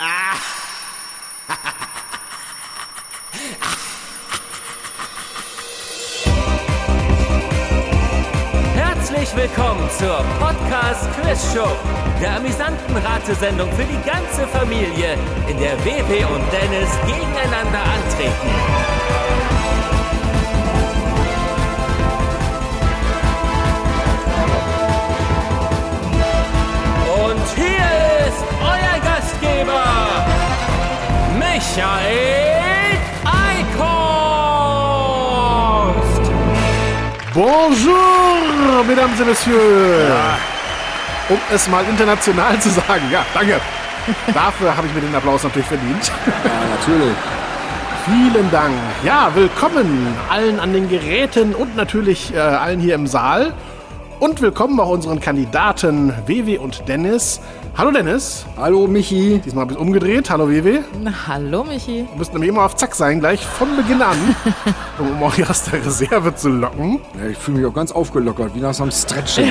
Herzlich willkommen zur Podcast Quiz Show, der amüsanten Ratesendung für die ganze Familie, in der WW und Dennis gegeneinander antreten. Und hier ist Gastgeber, Michael Eickhorst. Bonjour, mesdames et messieurs. Um es mal international zu sagen. Ja, danke. Dafür habe ich mir den Applaus natürlich verdient. Ja, natürlich. Vielen Dank. Ja, willkommen allen an den Geräten und natürlich äh, allen hier im Saal. Und willkommen auch unseren Kandidaten WW und Dennis. Hallo Dennis. Hallo Michi. Diesmal habe ich umgedreht. Hallo. Na, hallo Michi. Du müsst nämlich immer auf Zack sein, gleich von Beginn an, um euch aus der Reserve zu locken. Ja, ich fühle mich auch ganz aufgelockert, wie nach so einem Stretching.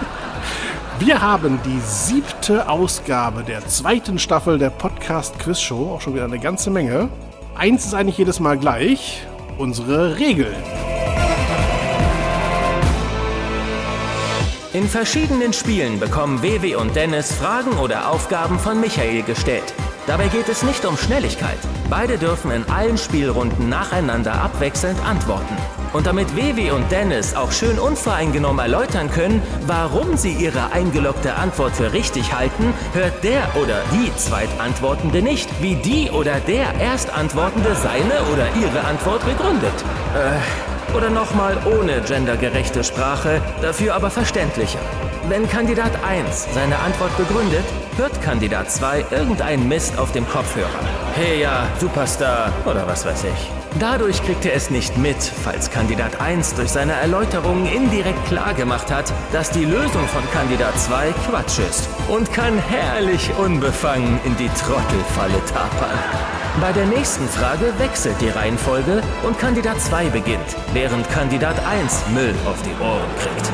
Wir haben die siebte Ausgabe der zweiten Staffel der Podcast Quiz Show. Auch schon wieder eine ganze Menge. Eins ist eigentlich jedes Mal gleich. Unsere Regeln. In verschiedenen Spielen bekommen WW und Dennis Fragen oder Aufgaben von Michael gestellt. Dabei geht es nicht um Schnelligkeit. Beide dürfen in allen Spielrunden nacheinander abwechselnd antworten. Und damit WW und Dennis auch schön unvoreingenommen erläutern können, warum sie ihre eingeloggte Antwort für richtig halten, hört der oder die Zweitantwortende nicht, wie die oder der Erstantwortende seine oder ihre Antwort begründet. Äh, oder nochmal ohne gendergerechte Sprache, dafür aber verständlicher. Wenn Kandidat 1 seine Antwort begründet, hört Kandidat 2 irgendeinen Mist auf dem Kopfhörer. Hey ja, Superstar oder was weiß ich. Dadurch kriegt er es nicht mit, falls Kandidat 1 durch seine Erläuterungen indirekt klargemacht hat, dass die Lösung von Kandidat 2 Quatsch ist und kann herrlich unbefangen in die Trottelfalle tapern. Bei der nächsten Frage wechselt die Reihenfolge und Kandidat 2 beginnt, während Kandidat 1 Müll auf die Ohren kriegt.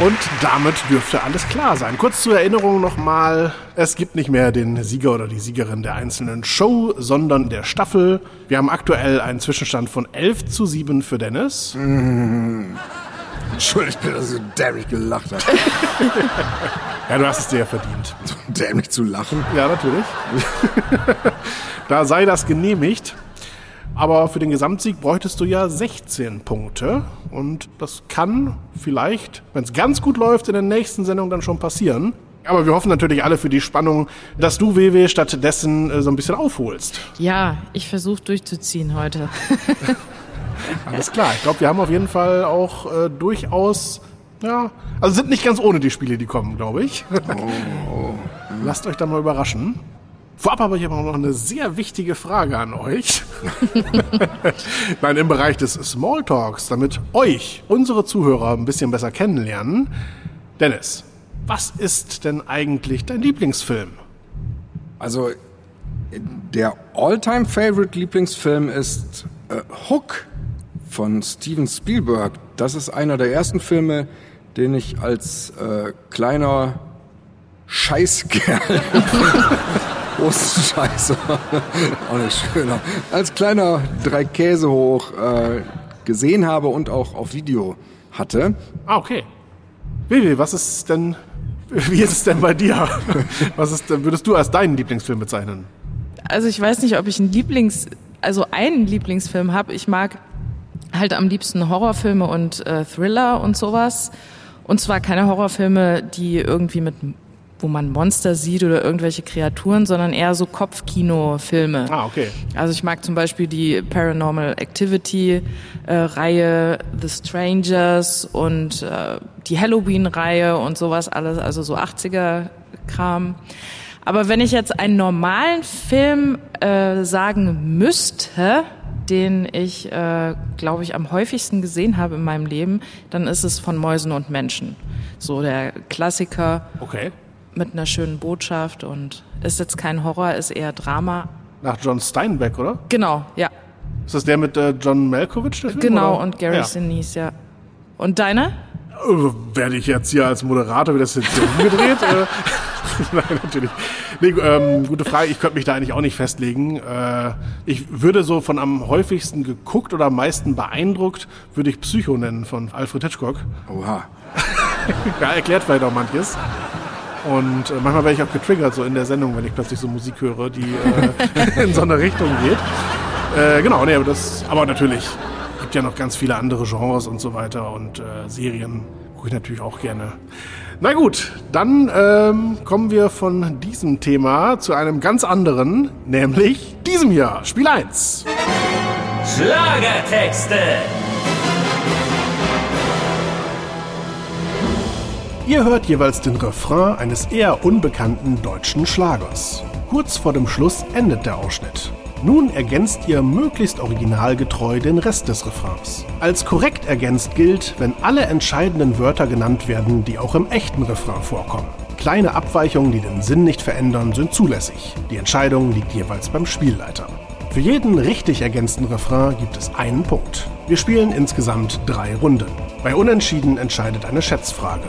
Und damit dürfte alles klar sein. Kurz zur Erinnerung nochmal, es gibt nicht mehr den Sieger oder die Siegerin der einzelnen Show, sondern der Staffel. Wir haben aktuell einen Zwischenstand von 11 zu 7 für Dennis. Entschuldigt bitte, dass so dämlich gelacht hat. Ja, du hast es dir ja verdient. Dämlich zu lachen. Ja, natürlich. da sei das genehmigt. Aber für den Gesamtsieg bräuchtest du ja 16 Punkte. Und das kann vielleicht, wenn es ganz gut läuft, in der nächsten Sendung dann schon passieren. Aber wir hoffen natürlich alle für die Spannung, dass du, WW, stattdessen äh, so ein bisschen aufholst. Ja, ich versuche durchzuziehen heute. Alles klar. Ich glaube, wir haben auf jeden Fall auch äh, durchaus, ja, also sind nicht ganz ohne die Spiele, die kommen, glaube ich. Lasst euch da mal überraschen. Vorab habe ich aber noch eine sehr wichtige Frage an euch. Nein, im Bereich des Smalltalks, damit euch, unsere Zuhörer, ein bisschen besser kennenlernen. Dennis, was ist denn eigentlich dein Lieblingsfilm? Also, der All-Time-Favorite Lieblingsfilm ist äh, Hook von Steven Spielberg. Das ist einer der ersten Filme, den ich als äh, kleiner Scheißkerl großen Scheiße. auch nicht schöner. Als kleiner drei Käse hoch äh, gesehen habe und auch auf Video hatte. Ah, okay. Vivi, was ist denn, wie ist es denn bei dir? Was ist, denn- würdest du als deinen Lieblingsfilm bezeichnen? Also ich weiß nicht, ob ich einen Lieblings, also einen Lieblingsfilm habe. Ich mag halt am liebsten Horrorfilme und äh, Thriller und sowas. Und zwar keine Horrorfilme, die irgendwie mit, wo man Monster sieht oder irgendwelche Kreaturen, sondern eher so Kopfkino-Filme. Ah, okay. Also ich mag zum Beispiel die Paranormal Activity äh, Reihe, The Strangers und äh, die Halloween Reihe und sowas alles, also so 80er Kram. Aber wenn ich jetzt einen normalen Film äh, sagen müsste, den ich, äh, glaube ich, am häufigsten gesehen habe in meinem Leben, dann ist es von Mäusen und Menschen. So der Klassiker Okay. mit einer schönen Botschaft und ist jetzt kein Horror, ist eher Drama. Nach John Steinbeck, oder? Genau, ja. Ist das der mit äh, John Malkovich, der Film? Genau, oder? und Gary ja. Sinise, ja. Und deine? Äh, Werde ich jetzt hier als Moderator, wie das jetzt hier umgedreht? Nein, natürlich. Nee, ähm, gute Frage. Ich könnte mich da eigentlich auch nicht festlegen. Äh, ich würde so von am häufigsten geguckt oder am meisten beeindruckt, würde ich Psycho nennen von Alfred Hitchcock. Oha. ja, erklärt vielleicht auch manches. Und äh, manchmal werde ich auch getriggert so in der Sendung, wenn ich plötzlich so Musik höre, die äh, in so eine Richtung geht. Äh, genau, nee, aber das, aber natürlich gibt ja noch ganz viele andere Genres und so weiter und äh, Serien gucke ich natürlich auch gerne. Na gut, dann ähm, kommen wir von diesem Thema zu einem ganz anderen, nämlich diesem hier, Spiel 1. Schlagertexte. Ihr hört jeweils den Refrain eines eher unbekannten deutschen Schlagers. Kurz vor dem Schluss endet der Ausschnitt. Nun ergänzt ihr möglichst originalgetreu den Rest des Refrains. Als korrekt ergänzt gilt, wenn alle entscheidenden Wörter genannt werden, die auch im echten Refrain vorkommen. Kleine Abweichungen, die den Sinn nicht verändern, sind zulässig. Die Entscheidung liegt jeweils beim Spielleiter. Für jeden richtig ergänzten Refrain gibt es einen Punkt. Wir spielen insgesamt drei Runden. Bei Unentschieden entscheidet eine Schätzfrage.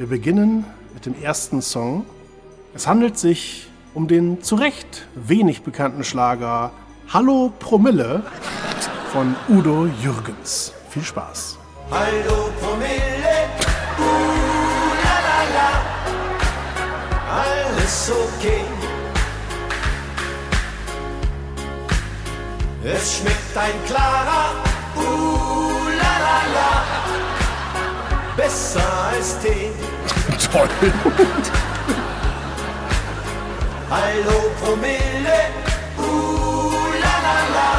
Wir beginnen mit dem ersten Song. Es handelt sich um den zu Recht wenig bekannten Schlager Hallo Promille von Udo Jürgens. Viel Spaß. Hallo Promille, uh, la la la, alles okay. Es schmeckt ein klarer, uh, la la la, besser als Tee. Toll. Hallo Promille, uh, la la la,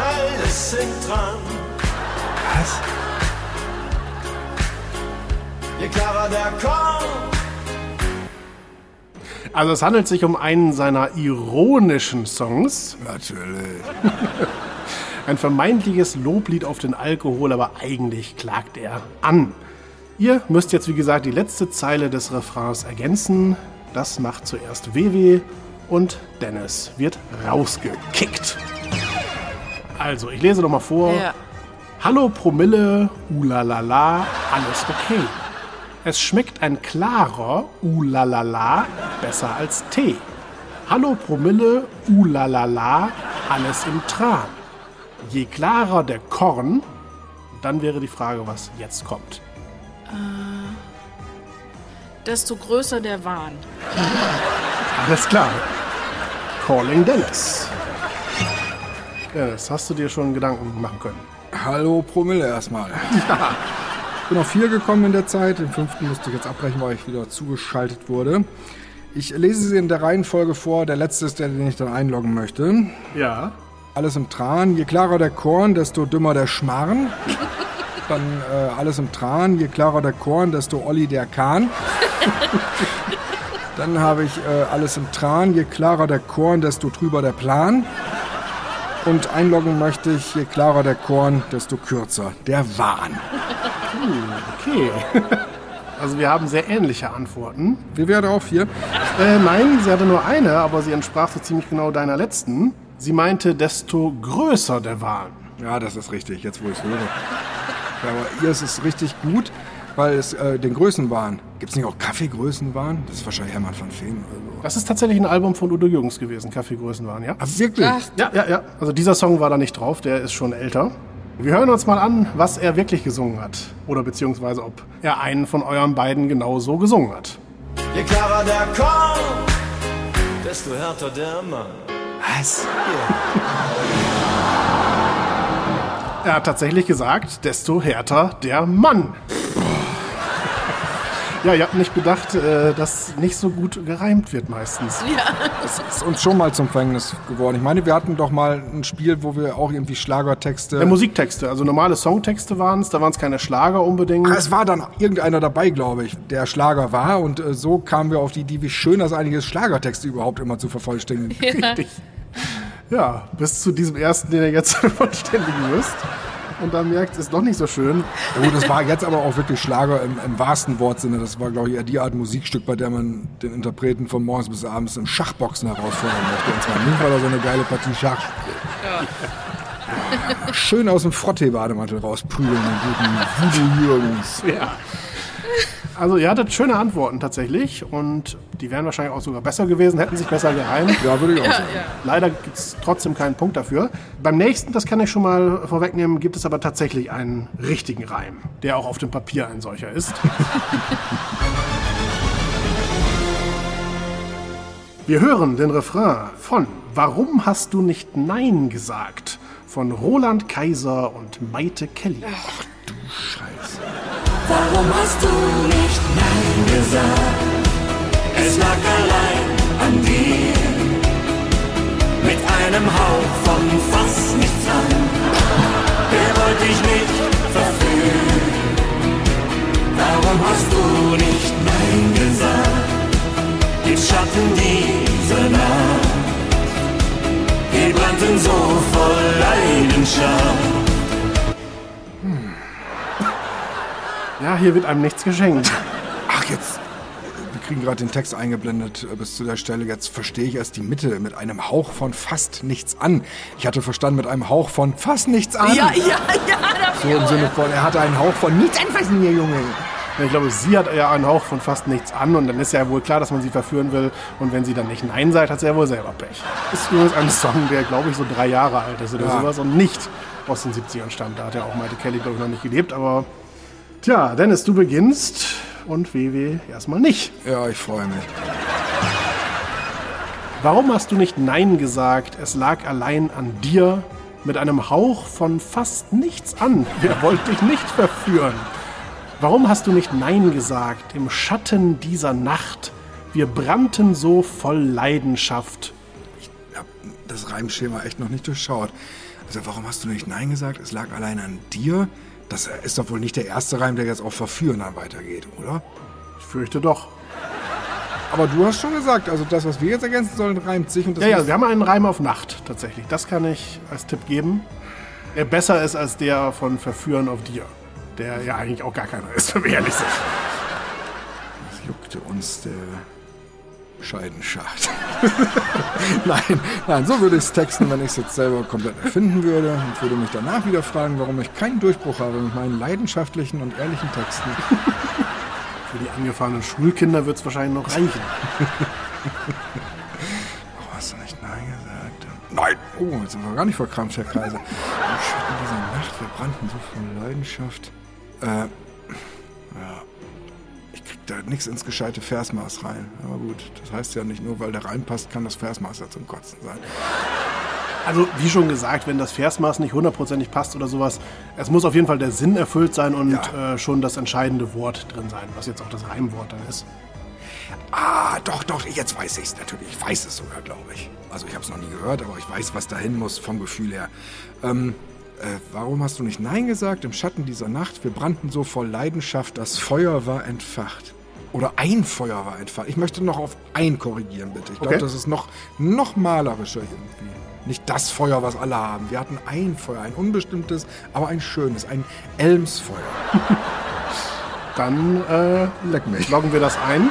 alles sind dran. Was? Je klarer der Korn, Also es handelt sich um einen seiner ironischen Songs. Natürlich. Ein vermeintliches Loblied auf den Alkohol, aber eigentlich klagt er an. Ihr müsst jetzt, wie gesagt, die letzte Zeile des Refrains ergänzen. Das macht zuerst WW und Dennis wird rausgekickt. Also, ich lese nochmal vor. Ja. Hallo Promille, ulalala, alles okay. Es schmeckt ein klarer, ulalala, besser als Tee. Hallo Promille, ulalala, alles im Tran. Je klarer der Korn, dann wäre die Frage, was jetzt kommt. Desto größer der Wahn. Alles klar. Calling Dennis. Dennis, hast du dir schon Gedanken machen können? Hallo Promille erstmal. Ich bin auf vier gekommen in der Zeit. Den fünften musste ich jetzt abbrechen, weil ich wieder zugeschaltet wurde. Ich lese sie in der Reihenfolge vor. Der letzte ist der, den ich dann einloggen möchte. Ja. Alles im Tran. Je klarer der Korn, desto dümmer der Schmarrn. Dann äh, alles im Tran. Je klarer der Korn, desto Olli der Kahn. Dann habe ich äh, alles im Tran. Je klarer der Korn, desto trüber der Plan. Und einloggen möchte ich, je klarer der Korn, desto kürzer der Wahn. Okay. Also wir haben sehr ähnliche Antworten. Wie wäre auf hier? Äh, nein, sie hatte nur eine, aber sie entsprach so ziemlich genau deiner letzten. Sie meinte, desto größer der Wahn. Ja, das ist richtig, jetzt wo ich es höre. Aber ihr ist es richtig gut, weil es äh, den Größenwahn. Gibt es nicht auch Kaffeegrößenwahn? Das ist wahrscheinlich Hermann von Feen oder so. Das ist tatsächlich ein Album von Udo Jürgens gewesen, Kaffeegrößenwahn, ja? Ah, wirklich? Ach, Ja, ja, ja. Also dieser Song war da nicht drauf, der ist schon älter. Wir hören uns mal an, was er wirklich gesungen hat. Oder beziehungsweise ob er einen von euren beiden genauso gesungen hat. je klarer der Korn, desto härter der Mann. Was? Er hat tatsächlich gesagt, desto härter der Mann. Ja, ihr habt nicht bedacht, äh, dass nicht so gut gereimt wird meistens. Das ist uns schon mal zum Verhängnis geworden. Ich meine, wir hatten doch mal ein Spiel, wo wir auch irgendwie Schlagertexte. Äh, Musiktexte, also normale Songtexte waren es, da waren es keine Schlager unbedingt. Ah, es war dann irgendeiner dabei, glaube ich, der Schlager war. Und äh, so kamen wir auf die Idee, wie schön das eigentlich ist, Schlagertexte überhaupt immer zu vervollständigen. Richtig. Ja, bis zu diesem ersten, den ihr jetzt vervollständigen müsst. Und dann merkt, es ist doch nicht so schön. Oh, das war jetzt aber auch wirklich Schlager im, im wahrsten Wortsinne. Das war, glaube ich, eher die Art Musikstück, bei der man den Interpreten von morgens bis abends im Schachboxen herausfordern möchte. Und zwar nie, weil er so eine geile Partie Schach spielt. Schön aus dem Frottee-Bademantel rausprügeln, den guten Voodoo Jürgens. Ja. Also ihr hattet schöne Antworten tatsächlich und die wären wahrscheinlich auch sogar besser gewesen, hätten sich besser gereimt. Ja, würde ich auch Ja, sagen. ja. Leider gibt es trotzdem keinen Punkt dafür. Beim nächsten, das kann ich schon mal vorwegnehmen, gibt es aber tatsächlich einen richtigen Reim, der auch auf dem Papier ein solcher ist. Wir hören den Refrain von Warum hast du nicht Nein gesagt? von Roland Kaiser und Maite Kelly. Scheiße. Warum hast du nicht Nein gesagt? Es lag allein an dir. Mit einem Hauch von fast nichts an. Der wollte ich nicht verführen. Warum hast du nicht Nein gesagt? Die Schatten dieser Nacht. Wir brannten so voll Leidenschaft. Ja, hier wird einem nichts geschenkt. Ach, jetzt. Wir kriegen gerade den Text eingeblendet äh, bis zu der Stelle. Jetzt verstehe ich erst die Mitte mit einem Hauch von fast nichts an. Ich hatte verstanden mit einem Hauch von fast nichts an. Ja, ja, ja, So im Sinne von, er hatte einen Hauch von nichts anfassen hier, Junge. Ich glaube, sie hat ja einen Hauch von fast nichts an und dann ist ja wohl klar, dass man sie verführen will. Und wenn sie dann nicht Nein sagt, hat sie ja wohl selber Pech. Ist übrigens ein Song, der, glaube ich, so drei Jahre alt ist oder Ja. sowas und nicht aus den 70ern stammt. Da hat ja auch Maite Kelly, glaube ich, noch nicht gelebt. Aber tja, Dennis, du beginnst und WW erstmal nicht. Ja, ich freue mich. Warum hast du nicht Nein gesagt? Es lag allein an dir. Mit einem Hauch von fast nichts an. Wer wollte dich nicht verführen? Warum hast du nicht Nein gesagt? Im Schatten dieser Nacht. Wir brannten so voll Leidenschaft. Ich habe das Reimschema echt noch nicht durchschaut. Also warum hast du nicht Nein gesagt? Es lag allein an dir. Das ist doch wohl nicht der erste Reim, der jetzt auf Verführen dann weitergeht, oder? Ich fürchte doch. Aber du hast schon gesagt, also das, was wir jetzt ergänzen sollen, reimt sich und das Ja, ja, wir haben einen Reim auf Nacht tatsächlich. Das kann ich als Tipp geben. Der besser ist als der von Verführen auf dir. Der ja eigentlich auch gar keiner ist, wenn wir ehrlich sind. Das juckte uns der Scheidenschacht. nein, nein, so würde ich es texten, wenn ich es jetzt selber komplett erfinden würde und würde mich danach wieder fragen, warum ich keinen Durchbruch habe mit meinen leidenschaftlichen und ehrlichen Texten. Für die angefahrenen Schulkinder wird es wahrscheinlich noch reichen. Warum hast du nicht Nein gesagt? Nein! Oh, jetzt sind wir gar nicht verkrampft, Herr Kaiser. Im Schatten dieser Nacht, wir brannten so voll Leidenschaft. Äh, ja. Da nichts ins gescheite Versmaß rein. Aber gut, das heißt ja nicht nur, weil der reinpasst, kann das Versmaß ja zum Kotzen sein. Also, wie schon gesagt, wenn das Versmaß nicht hundertprozentig passt oder sowas, es muss auf jeden Fall der Sinn erfüllt sein und Ja. äh, schon das entscheidende Wort drin sein, was jetzt auch das Reimwort dann ist. Ah, doch, doch, jetzt weiß ich es natürlich. Ich weiß es sogar, glaube ich. Also ich habe es noch nie gehört, aber ich weiß, was dahin muss vom Gefühl her. Ähm, äh, warum hast du nicht Nein gesagt? Im Schatten dieser Nacht, wir brannten so voll Leidenschaft, das Feuer war entfacht. Oder ein Feuer war entfacht. Ich möchte noch auf ein korrigieren, bitte. Ich glaube, Okay. das ist noch, noch malerischer irgendwie. Nicht das Feuer, was alle haben. Wir hatten ein Feuer, ein unbestimmtes, aber ein schönes, ein Elmsfeuer. Dann äh, Leck mich. loggen wir das ein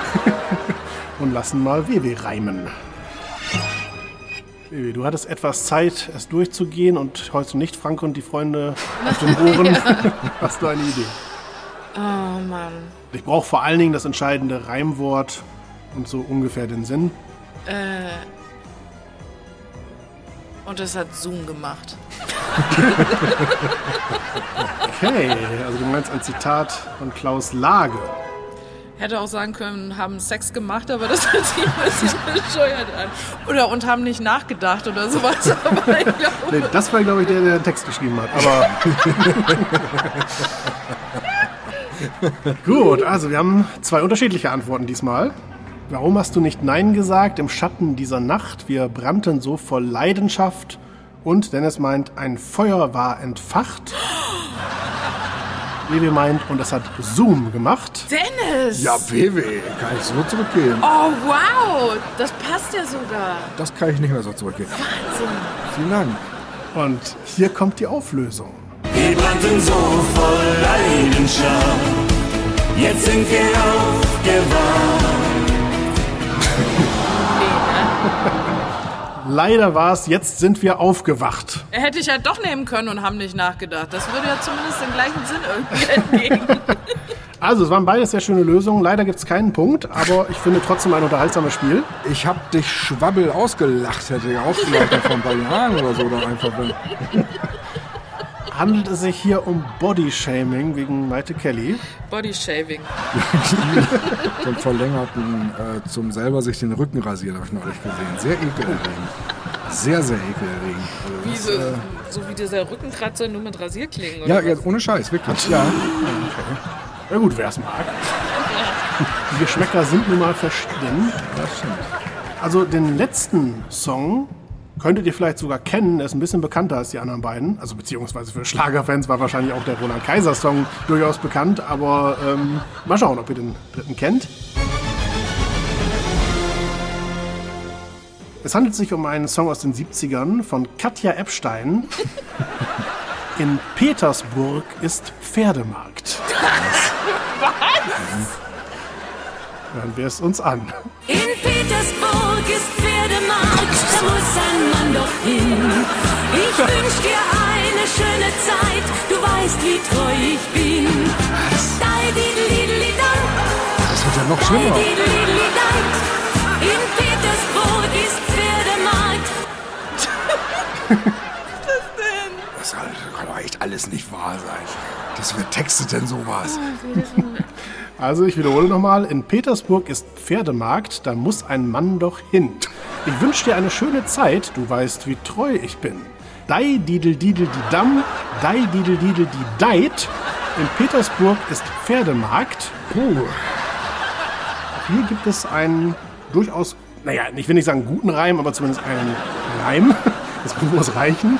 und lassen mal WW reimen. WW, du hattest etwas Zeit, es durchzugehen und heute nicht Frank und die Freunde auf den Ohren. Hast du eine Idee? Oh Mann. Ich brauche vor allen Dingen das entscheidende Reimwort und so ungefähr den Sinn. Und das hat Zoom gemacht. Okay, also du meinst ein Zitat von Klaus Lage. Hätte auch sagen können, haben Sex gemacht, aber das hört sich ein bisschen bescheuert an. Oder und haben nicht nachgedacht oder sowas. Aber ich glaube, Nee, das war, glaube ich, der, der den Text geschrieben hat. Aber. Gut, also wir haben zwei unterschiedliche Antworten diesmal. Warum hast du nicht Nein gesagt im Schatten dieser Nacht? Wir brannten so voll Leidenschaft. Und Dennis meint, ein Feuer war entfacht. Levi meint, und es hat Zoom gemacht. Dennis! Ja, WW, kann ich so zurückgeben. Oh, wow! Das passt ja sogar. Das kann ich nicht mehr so zurückgeben. Wahnsinn. Vielen Dank. Und hier kommt die Auflösung. Wir brannten so voll Leidenschaft. Jetzt sind wir aufgewacht. leider war es, jetzt sind wir aufgewacht. Hätte ich ja doch nehmen können und haben nicht nachgedacht. Das würde ja zumindest den gleichen Sinn irgendwie entgegen. Also, es waren beides sehr schöne Lösungen. Leider gibt es keinen Punkt, aber ich finde trotzdem ein unterhaltsames Spiel. Ich hab dich Schwabbel ausgelacht, hätte ich auch vielleicht vor ein paar Jahren oder so dann einfach. Handelt es sich hier um Bodyshaming wegen Maite Kelly? Body Shaving. so einen verlängerten, äh, zum selber sich den Rücken rasieren, habe ich neulich gesehen. Sehr ekelerregend. Sehr, sehr ekelerregend. Also Wie das, so, äh, so wie dieser Rückenkratzer nur mit Rasierklingen. Oder ja, ja, ohne Scheiß, wirklich. Ja. Na gut, wer es mag. Die Geschmäcker sind nun mal verschieden. Das stimmt. Also den letzten Song könntet ihr vielleicht sogar kennen. Er ist ein bisschen bekannter als die anderen beiden. Also beziehungsweise für Schlagerfans war wahrscheinlich auch der Roland Kaiser Song durchaus bekannt. Aber ähm, mal schauen, ob ihr den dritten kennt. Es handelt sich um einen Song aus den 70ern von Katja Epstein. In Petersburg ist Pferdemarkt. Was? Hören wir es uns an. In Petersburg ist Pferdemarkt, da muss ein Mann doch hin. Ich wünsch dir eine schöne Zeit, du weißt, wie treu ich bin. Das wird ja noch schlimmer. In Petersburg ist Pferdemarkt. Das kann kann doch echt alles nicht wahr sein. Das wer textet denn sowas? Also ich wiederhole nochmal, in Petersburg ist Pferdemarkt, da muss ein Mann doch hin. Ich wünsche dir eine schöne Zeit, du weißt, wie treu ich bin. Dei didel didel die Damm, dei didel didel die Deit. In Petersburg ist Pferdemarkt. Puh. Hier gibt es einen durchaus, naja, ich will nicht sagen guten Reim, aber zumindest einen Reim. Das muss reichen.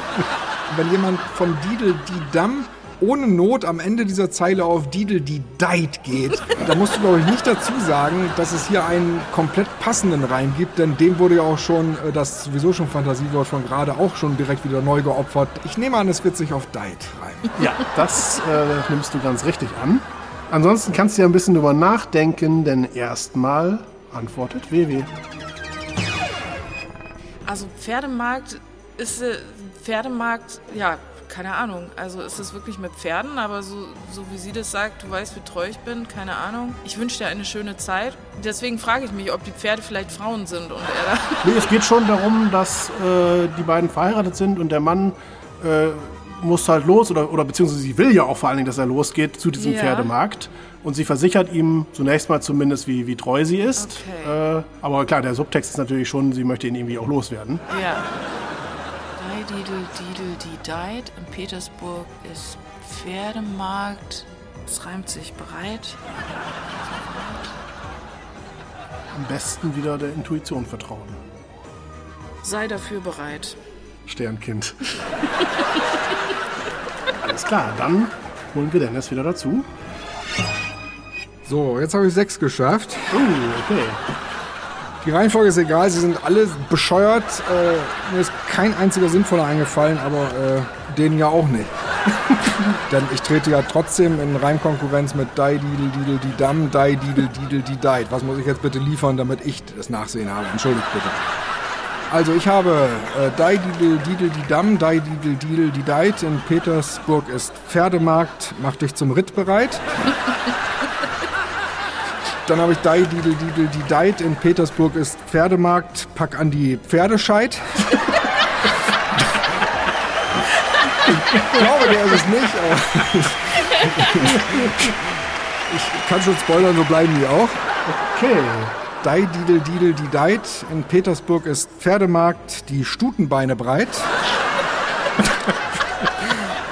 Wenn jemand von Didel die Damm ohne Not am Ende dieser Zeile auf Didel die Deit geht, da musst du, glaube ich, nicht dazu sagen, dass es hier einen komplett passenden Reim gibt, denn dem wurde ja auch schon äh, das sowieso schon Fantasiewort von gerade auch schon direkt wieder neu geopfert. Ich nehme an, es wird sich auf Deit reimen. Ja, das äh, nimmst du ganz richtig an. Ansonsten kannst du ja ein bisschen drüber nachdenken, denn erstmal antwortet WW. Also Pferdemarkt ist äh, Pferdemarkt, ja, keine Ahnung. Also ist es wirklich mit Pferden, aber so, so wie sie das sagt, du weißt, wie treu ich bin, keine Ahnung. Ich wünsche dir eine schöne Zeit. Deswegen frage ich mich, ob die Pferde vielleicht Frauen sind und er da. Nee, es geht schon darum, dass äh, die beiden verheiratet sind und der Mann äh, muss halt los oder, oder beziehungsweise sie will ja auch vor allen Dingen, dass er losgeht zu diesem Ja. Pferdemarkt. Und sie versichert ihm zunächst mal zumindest, wie, wie treu sie ist. Okay. Äh, aber klar, der Subtext ist natürlich schon, sie möchte ihn irgendwie auch loswerden. Ja. Didel, die deit. In Petersburg ist Pferdemarkt. Es reimt sich bereit. Am besten wieder der Intuition vertrauen. Sei dafür bereit. Sternkind. Alles klar, dann holen wir Dennis wieder dazu. So, jetzt habe ich sechs geschafft. Oh, okay. Die Reihenfolge ist egal, sie sind alle bescheuert. Äh, mir ist kein einziger sinnvoller eingefallen, aber äh, denen ja auch nicht. Denn ich trete ja trotzdem in Reimkonkurrenz mit Dai Didel Didel die Damm, Dai Didel Didel die Deit. Was muss ich jetzt bitte liefern, damit ich das Nachsehen habe? Entschuldigt bitte. Also ich habe äh, Dai Didel Didel die Damm, Dai Didel Didel die Deit. In Petersburg ist Pferdemarkt, mach dich zum Ritt bereit. Dann habe ich Dai Didel Didel die Deit. In Petersburg ist Pferdemarkt, pack an die Pferdescheit. ich glaube, der ist es nicht, ich kann schon spoilern, so bleiben die auch. Okay. Dai Didel Didel die Deit. In Petersburg ist Pferdemarkt, die Stutenbeine breit.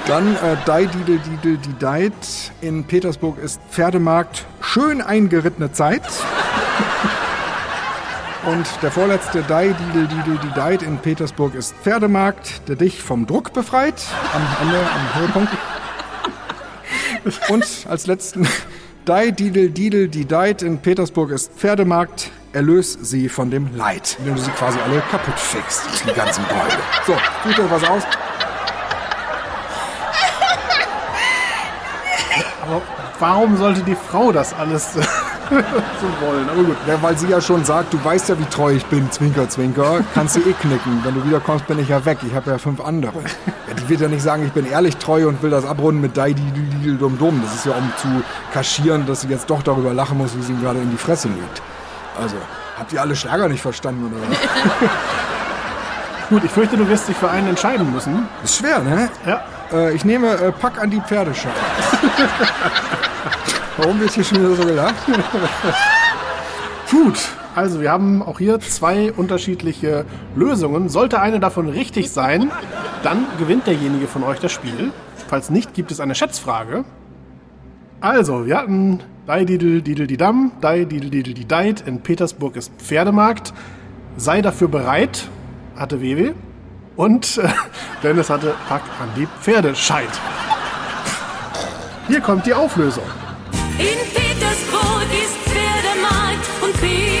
Dann äh, Dai Didel Didel die Deit. In Petersburg ist Pferdemarkt, schön eingerittene Zeit. Und der vorletzte Dai Didel Didel die Deit. In Petersburg ist Pferdemarkt, der dich vom Druck befreit. Am Ende, am Höhepunkt. Und als letzten Dai Didel Didel die Deit in Petersburg ist Pferdemarkt. Erlös sie von dem Leid, indem du sie quasi alle kaputt fickst, die ganzen Bäume. So, such dir was aus. Warum sollte die Frau das alles so wollen. Aber gut. Ja, weil sie ja schon sagt, du weißt ja, wie treu ich bin, Zwinker, Zwinker, kannst du eh knicken. Wenn du wiederkommst, bin ich ja weg. Ich habe ja fünf andere. Ja, die wird ja nicht sagen, ich bin ehrlich treu und will das abrunden mit Dai, di, di, di, dum, dum. Das ist ja, um zu kaschieren, dass sie jetzt doch darüber lachen muss, wie sie ihm gerade in die Fresse legt. Also, habt ihr alle Schlager nicht verstanden, oder was? Gut, ich fürchte, du wirst dich für einen entscheiden müssen. Ist schwer, ne? Ja. Äh, ich nehme äh, Pack an die Pferdeschau. Warum wird hier schon wieder so gelacht? Gut. Also, wir haben auch hier zwei unterschiedliche Lösungen. Sollte eine davon richtig sein, dann gewinnt derjenige von euch das Spiel. Falls nicht, gibt es eine Schätzfrage. Also, wir hatten Dai Didel Didel die Damm, Dai Didel Didel die Deit, in Petersburg ist Pferdemarkt. Sei dafür bereit, hatte WW. Und äh, Dennis hatte Pack an die Pferdescheit. Hier kommt die Auflösung. In Petersburg ist Pferdemarkt und Petersburg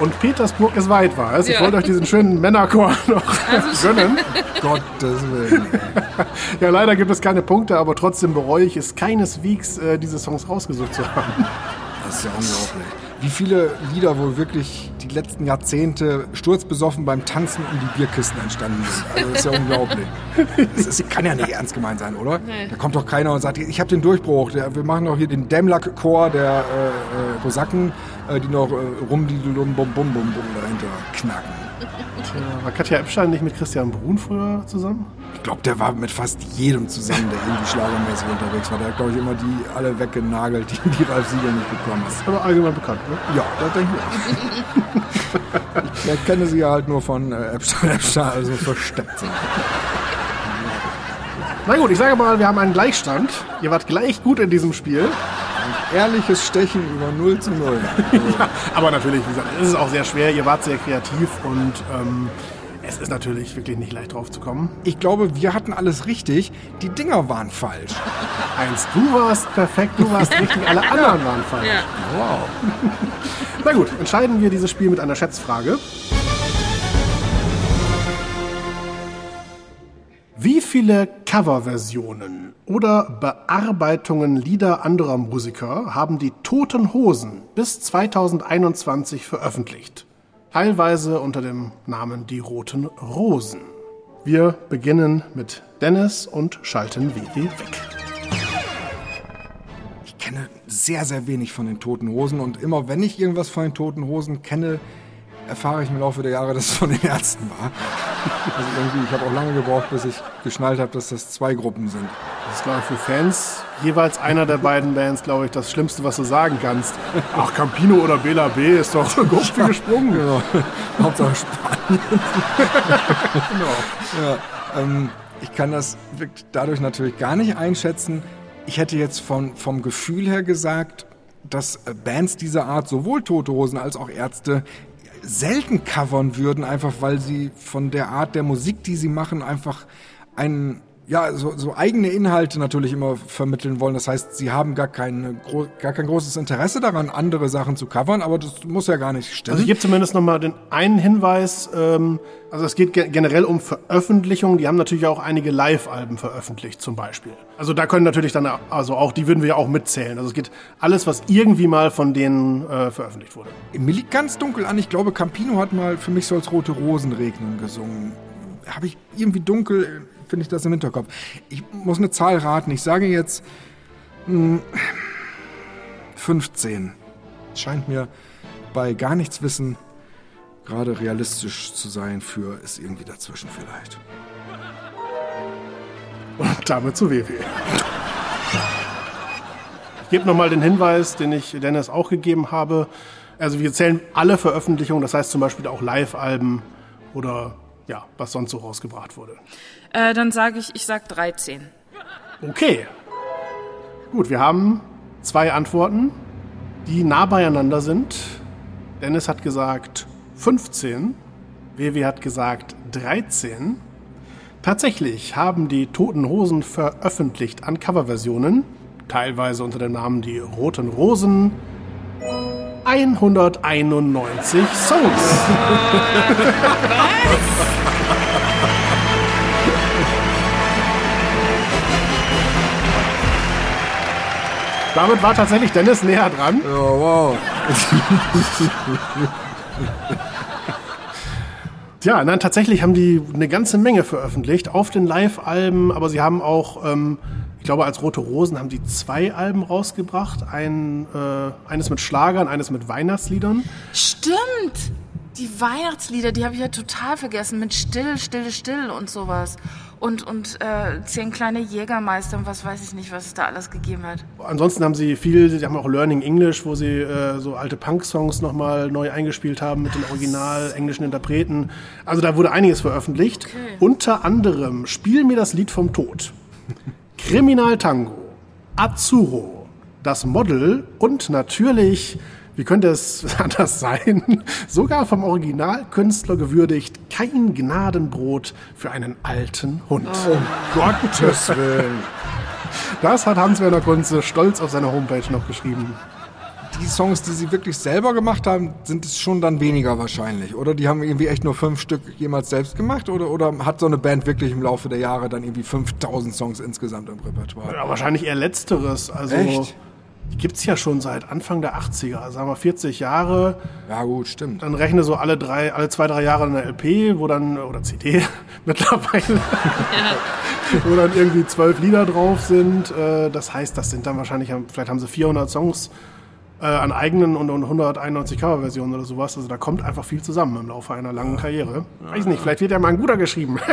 Und Petersburg ist weit war es. Ich Ja. wollte euch diesen schönen Männerchor noch gönnen. Gottes Willen. Ja, leider gibt es keine Punkte, aber trotzdem bereue ich es keineswegs, äh, diese Songs rausgesucht zu haben. Das ist ja unglaublich. Wie viele Lieder wohl wirklich die letzten Jahrzehnte sturzbesoffen beim Tanzen um die Bierkisten entstanden sind. Also das ist ja unglaublich. Das ist, kann ja nicht ernst gemeint sein, oder? Da kommt doch keiner und sagt, ich habe den Durchbruch. Der, wir machen doch hier den Dämmlack-Chor der äh, äh, Kosaken, äh, die noch äh, rum, die bum, bum, bum, bum dahinter knacken. War Katja Epstein nicht mit Christian Brun früher zusammen? Ich glaube, der war mit fast jedem zusammen, der irgendwie schlagermäßig unterwegs war. Der hat, glaube ich, immer die alle weggenagelt, die die Ralf Sieger nicht bekommen hat. Aber allgemein bekannt, ne? Ja, das denke ich auch. Ich kenne sie ja halt nur von äh, Epstein, Epstein, also versteckt sind. Na gut, ich sage mal, wir haben einen Gleichstand. Ihr wart gleich gut in diesem Spiel. Ehrliches Stechen über 0 zu 0. Aber natürlich, wie gesagt, es ist auch sehr schwer. Ihr wart sehr kreativ und ähm, es ist natürlich wirklich nicht leicht drauf zu kommen. Ich glaube, wir hatten alles richtig. Die Dinger waren falsch. Eins, du warst perfekt, du warst richtig, alle anderen waren falsch. Ja. Wow. Na gut, entscheiden wir dieses Spiel mit einer Schätzfrage. Wie viele Coverversionen oder Bearbeitungen Lieder anderer Musiker haben die Toten Hosen bis 2021 veröffentlicht? Teilweise unter dem Namen Die Roten Rosen. Wir beginnen mit Dennis und schalten WW weg. Ich kenne sehr, sehr wenig von den Toten Hosen und immer wenn ich irgendwas von den Toten Hosen kenne, erfahre ich im Laufe der Jahre, dass es von den Ärzten war. Also irgendwie, ich habe auch lange gebraucht, bis ich geschnallt habe, dass das zwei Gruppen sind. Das ist, glaube ich, für Fans jeweils einer der beiden Bands, glaube ich, das Schlimmste, was du sagen kannst. Ach, Campino oder Bela B ist doch so gut wie gesprungen. Genau. Hauptsache Spanien. genau. Ja, ähm, ich kann das dadurch natürlich gar nicht einschätzen. Ich hätte jetzt von, vom Gefühl her gesagt, dass äh, Bands dieser Art, sowohl Tote Hosen als auch Ärzte, selten covern würden, einfach weil sie von der Art der Musik, die sie machen, einfach einen ja, so, so eigene Inhalte natürlich immer vermitteln wollen. Das heißt, sie haben gar, keine, gro- gar kein großes Interesse daran, andere Sachen zu covern, aber das muss ja gar nicht stimmen. Also ich gebe zumindest noch mal den einen Hinweis. Ähm, also es geht ge generell um Veröffentlichungen. Die haben natürlich auch einige Live-Alben veröffentlicht zum Beispiel. Also da können natürlich dann, also auch, die würden wir ja auch mitzählen. Also es geht alles, was irgendwie mal von denen äh, veröffentlicht wurde. Mir liegt ganz dunkel an. Ich glaube, Campino hat mal für mich soll's rote Rosen regnen gesungen. Habe ich irgendwie dunkel, finde ich das im Hinterkopf. Ich muss eine Zahl raten. Ich sage jetzt hm, 15. Scheint mir bei gar nichts wissen gerade realistisch zu sein für ist irgendwie dazwischen vielleicht. Und damit zu WW. Ich gebe nochmal den Hinweis, den ich Dennis auch gegeben habe. Also wir zählen alle Veröffentlichungen, das heißt zum Beispiel auch Live-Alben oder ja, was sonst so rausgebracht wurde. Äh, dann sage ich, ich sag 13. Okay. Gut, wir haben zwei Antworten, die nah beieinander sind. Dennis hat gesagt 15, WW hat gesagt 13. Tatsächlich haben die Toten Hosen veröffentlicht an Coverversionen, teilweise unter dem Namen Die Roten Rosen, 191 Songs. Damit war tatsächlich Dennis näher dran. Ja, wow. Ja, nein, tatsächlich haben die eine ganze Menge veröffentlicht auf den Live-Alben, aber sie haben auch, ähm, ich glaube, als Rote Rosen haben die zwei Alben rausgebracht. Ein, äh, eines mit Schlagern, eines mit Weihnachtsliedern. Stimmt! Die Weihnachtslieder, die habe ich ja total vergessen. Mit Still, Still, Still und sowas. Und, und äh, zehn kleine Jägermeister und was weiß ich nicht, was es da alles gegeben hat. Ansonsten haben sie viel, sie haben auch Learning English, wo sie äh, so alte Punk-Songs nochmal neu eingespielt haben mit den original englischen Interpreten. Also da wurde einiges veröffentlicht. Unter anderem Spiel mir das Lied vom Tod, Kriminal Tango, Azzurro, das Model und natürlich, wie könnte es anders sein, sogar vom Originalkünstler gewürdigt, kein Gnadenbrot für einen alten Hund. Gottes Willen. Das hat Hans-Werner Kunze stolz auf seiner Homepage noch geschrieben. Die Songs, die sie wirklich selber gemacht haben, sind es schon dann weniger wahrscheinlich. Oder die haben irgendwie echt nur fünf Stück jemals selbst gemacht? Oder, oder hat so eine Band wirklich im Laufe der Jahre dann irgendwie 5000 Songs insgesamt im Repertoire? Ja, wahrscheinlich eher letzteres. Also Echt? Die gibt's ja schon seit Anfang der 80er, also sagen wir 40 Jahre. Ja gut, stimmt. Dann rechne so alle drei, alle zwei, drei Jahre eine LP, wo dann, oder CD mittlerweile, wo dann irgendwie zwölf Lieder drauf sind. Äh, Das heißt, das sind dann wahrscheinlich, vielleicht haben sie 400 Songs äh, an eigenen und, und 191 Coverversionen oder sowas. Also da kommt einfach viel zusammen im Laufe einer langen Karriere. Weiß nicht, vielleicht wird ja mal ein guter geschrieben.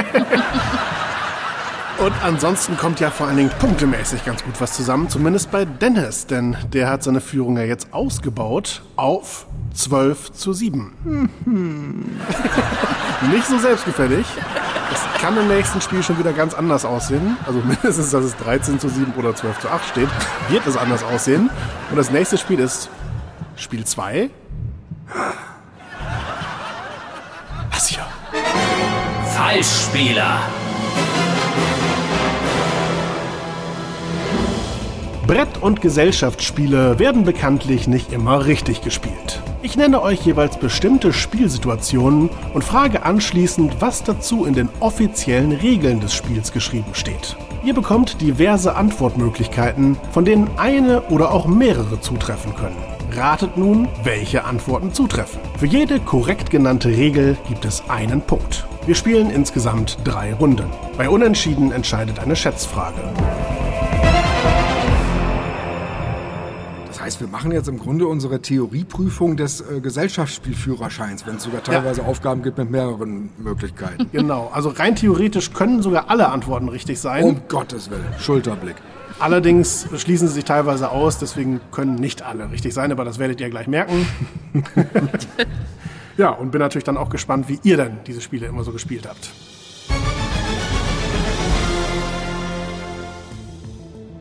Und ansonsten kommt ja vor allen Dingen punktemäßig ganz gut was zusammen, zumindest bei Dennis, denn der hat seine Führung ja jetzt ausgebaut auf 12 zu 7. Nicht so selbstgefällig. Das kann im nächsten Spiel schon wieder ganz anders aussehen. Also mindestens, dass es 13 zu 7 oder 12 zu 8 steht, wird es anders aussehen. Und das nächste Spiel ist Spiel 2. Was hier? Falschspieler. Brett- und Gesellschaftsspiele werden bekanntlich nicht immer richtig gespielt. Ich nenne euch jeweils bestimmte Spielsituationen und frage anschließend, was dazu in den offiziellen Regeln des Spiels geschrieben steht. Ihr bekommt diverse Antwortmöglichkeiten, von denen eine oder auch mehrere zutreffen können. Ratet nun, welche Antworten zutreffen. Für jede korrekt genannte Regel gibt es einen Punkt. Wir spielen insgesamt drei Runden. Bei Unentschieden entscheidet eine Schätzfrage. Heißt, wir machen jetzt im Grunde unsere Theorieprüfung des äh, Gesellschaftsspielführerscheins, wenn es sogar teilweise Aufgaben gibt mit mehreren Möglichkeiten. Genau, also rein theoretisch können sogar alle Antworten richtig sein. um Gottes Willen. Schulterblick. Allerdings schließen sie sich teilweise aus, deswegen können nicht alle richtig sein, aber das werdet ihr gleich merken. ja, und bin natürlich dann auch gespannt, wie ihr denn diese Spiele immer so gespielt habt.